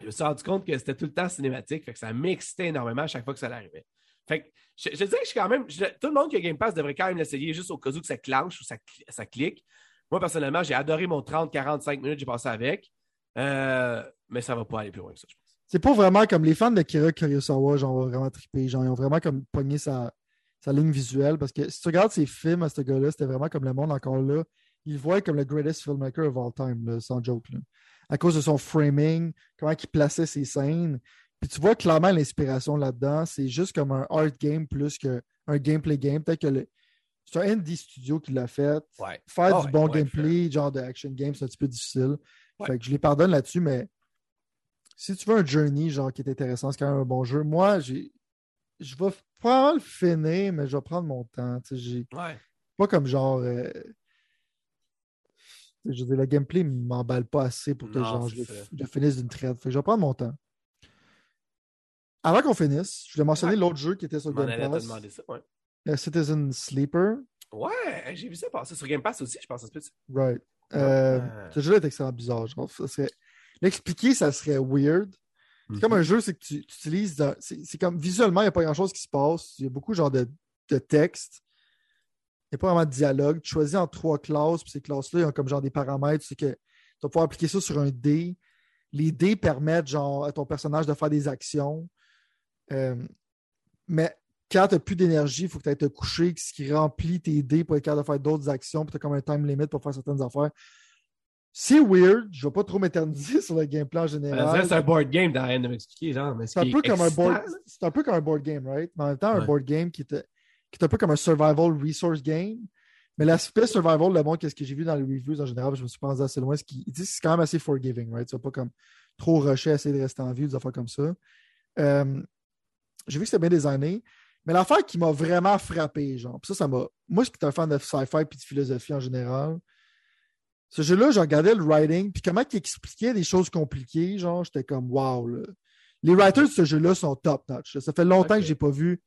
je me suis rendu compte que c'était tout le temps cinématique, fait que ça m'excitait énormément à chaque fois que ça arrivait. Fait que je, je dirais que je suis quand même. tout le monde qui a Game Pass devrait quand même l'essayer juste au cas où que ça clenche ou ça, cli- ça clique. Moi, personnellement, j'ai adoré mon 30-45 minutes que j'ai passé avec. Euh, mais ça va pas aller plus loin que ça, je pense. C'est pas vraiment comme les fans de Kira Kurosawa, genre, vraiment trippé. Genre, ils ont vraiment comme pogné sa, ligne visuelle. Parce que si tu regardes ses films à ce gars-là, c'était vraiment comme le monde encore là. Il voit comme le greatest filmmaker of all time, sans joke. À cause de son framing, comment il plaçait ses scènes. Puis tu vois clairement l'inspiration là-dedans. C'est juste comme un art game plus qu'un gameplay game. Peut-être que le- c'est un indie studio qui l'a fait. Ouais. Faire Ah du bon ouais, gameplay, genre de action game, c'est un petit peu difficile. Ouais. Fait que je les pardonne là-dessus, mais si tu veux un journey genre qui est intéressant, c'est quand même un bon jeu. Moi, j'ai je vais probablement le finir, mais je vais prendre mon temps. tu sais, J'ai pas comme genre. euh, Je veux dire, le gameplay ne m'emballe pas assez pour que Non, genre, je, le, je le finisse d'une traite. Fait que je vais prendre mon temps. Avant qu'on finisse, je voulais mentionner Ouais. l'autre jeu qui était sur Je Game Pass, ça. Ouais. euh, Citizen Sleeper. Ouais, j'ai vu ça passer sur Game Pass aussi, je pense. Right. Euh, Ah. Ce jeu-là est extrêmement bizarre. Genre, ça serait... L'expliquer, ça serait weird. C'est comme un jeu, c'est que tu, tu utilises. dans- C'est comme visuellement, il n'y a pas grand-chose qui se passe. Il y a beaucoup genre de, de texte. Il n'y a pas vraiment de dialogue. Tu choisis en trois classes, puis ces classes-là, ils ont comme genre des paramètres. C'est que tu vas pouvoir appliquer ça sur un dé. Les dés permettent genre à ton personnage de faire des actions. Euh, mais quand tu n'as plus d'énergie, il faut que tu ailles te coucher, ce qui remplit tes dés pour être capable de faire d'autres actions, puis tu as comme un time limit pour faire certaines affaires. C'est weird. Je ne vais pas trop m'éterniser [laughs] sur le gameplay en dirait général. C'est un board game rien de m'expliquer, genre. C'est un peu comme un board. C'est un peu comme un board game, right? Mais en même temps, un board game qui est, qui est un peu comme un survival resource game. Mais l'aspect survival, le monde, qu'est-ce que j'ai vu dans les reviews en général, je me suis rendu assez loin, ce qui ils disent que c'est quand même assez forgiving, right? C'est pas comme trop rusher, essayer de rester en vie, des affaires comme ça. Euh, j'ai vu que c'était bien designé. Mais l'affaire qui m'a vraiment frappé, genre, ça, ça m'a. Moi, je suis un fan de sci-fi et de philosophie en général. Ce jeu-là, je regardais le writing, puis comment il expliquait des choses compliquées, genre, j'étais comme wow, là. Les writers de ce jeu-là sont top notch. Ça fait longtemps que j'ai pas vu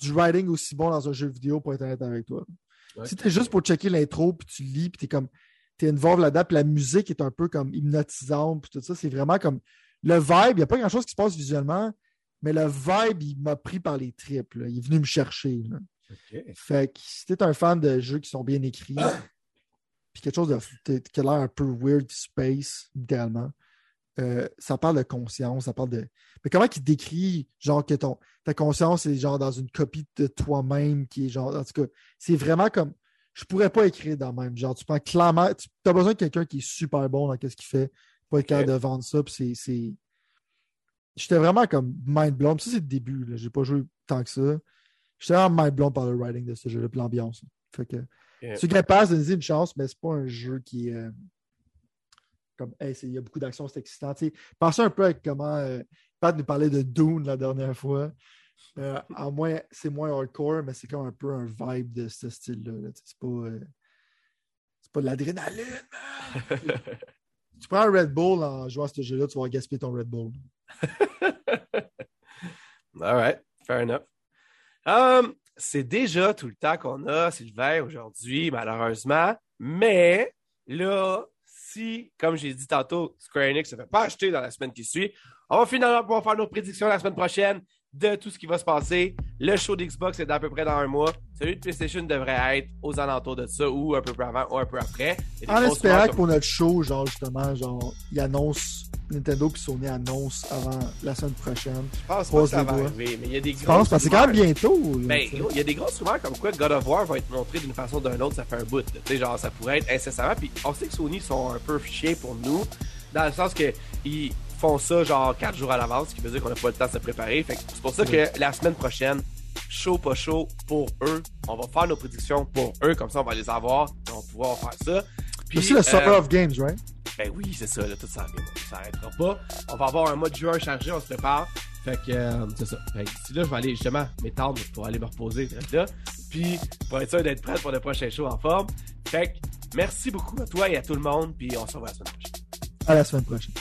du writing aussi bon dans un jeu vidéo pour être honnête avec toi. Ouais. Si t'es juste pour checker l'intro, puis tu lis, puis t'es comme t'es involved là-dedans, puis la musique est un peu comme hypnotisante, puis tout ça, c'est vraiment comme le vibe, il n'y a pas grand-chose qui se passe visuellement, mais le vibe, il m'a pris par les tripes. là. Il est venu me chercher. là. Fait que si t'es un fan de jeux qui sont bien écrits, [coughs] puis quelque chose de, qui a l'air un peu weird space, littéralement, euh, ça parle de conscience, ça parle de. Mais comment il décrit, genre, que ton, ta conscience est genre dans une copie de toi-même qui est genre. En tout cas, c'est vraiment comme. Je pourrais pas écrire dans le même. Genre, tu prends clairement. Tu as besoin de quelqu'un qui est super bon dans ce qu'il fait pour être capable de vendre ça. Puis c'est. J'étais vraiment comme mind blown. Ça, c'est le début. là. J'ai pas joué tant que ça. J'étais vraiment mind blown par le writing de ce jeu-là, l'ambiance. Fait que. Game Pass, donnez une chance, mais c'est pas un jeu qui est. euh, comme, hey, il y a beaucoup d'actions, c'est excitant. Pensez un peu avec comment euh, Pat nous parlait de Dune la dernière fois. Euh, en moins, c'est moins hardcore, mais c'est comme un peu un vibe de ce style-là. là. C'est pas, euh, c'est pas de l'adrénaline, man! [laughs] tu prends un Red Bull en jouant à ce jeu-là, tu vas gaspiller ton Red Bull. [laughs] All right, fair enough. Um, c'est déjà tout le temps qu'on a, Sylvain, aujourd'hui, malheureusement. Mais là, si, comme j'ai dit tantôt, Square Enix ne fait pas acheter dans la semaine qui suit, on va finalement pouvoir faire nos prédictions la semaine prochaine de tout ce qui va se passer. Le show d'Xbox est à peu près dans un mois. Celui de PlayStation devrait être aux alentours de ça ou un peu avant ou un peu après. En espérant que pour notre show, genre, justement, genre, ils annoncent, Nintendo puis Sony annoncent avant la semaine prochaine. Je pense pas que ça va arriver, mais il y a des Je grosses pense, parce que c'est quand même bientôt. Ben, il y a des grosses rumeurs comme quoi God of War va être montré d'une façon ou d'une autre, ça fait un bout. Tu sais, genre, ça pourrait être incessamment. Puis on sait que Sony sont un peu chiés pour nous, dans le sens que ils font ça genre 4 jours à l'avance, ce qui veut dire qu'on n'a pas le temps de se préparer. Fait c'est pour ça que la semaine prochaine, chaud pas chaud pour eux, on va faire nos prédictions pour eux, comme ça on va les avoir, et on va pouvoir faire ça. Puis, aussi le Summer euh, of Games, right? ben oui, c'est ça, là, tout ça. Ça arrêtera pas. On va avoir un mois de juin chargé, on se prépare. Fait que, euh, c'est ça. Fait que d'ici là, je vais aller justement m'étendre pour aller me reposer, là. Puis, pour être sûr d'être prêt pour le prochain show en forme. Fait que, merci beaucoup à toi et à tout le monde, puis on se revoit la semaine prochaine. À la semaine prochaine.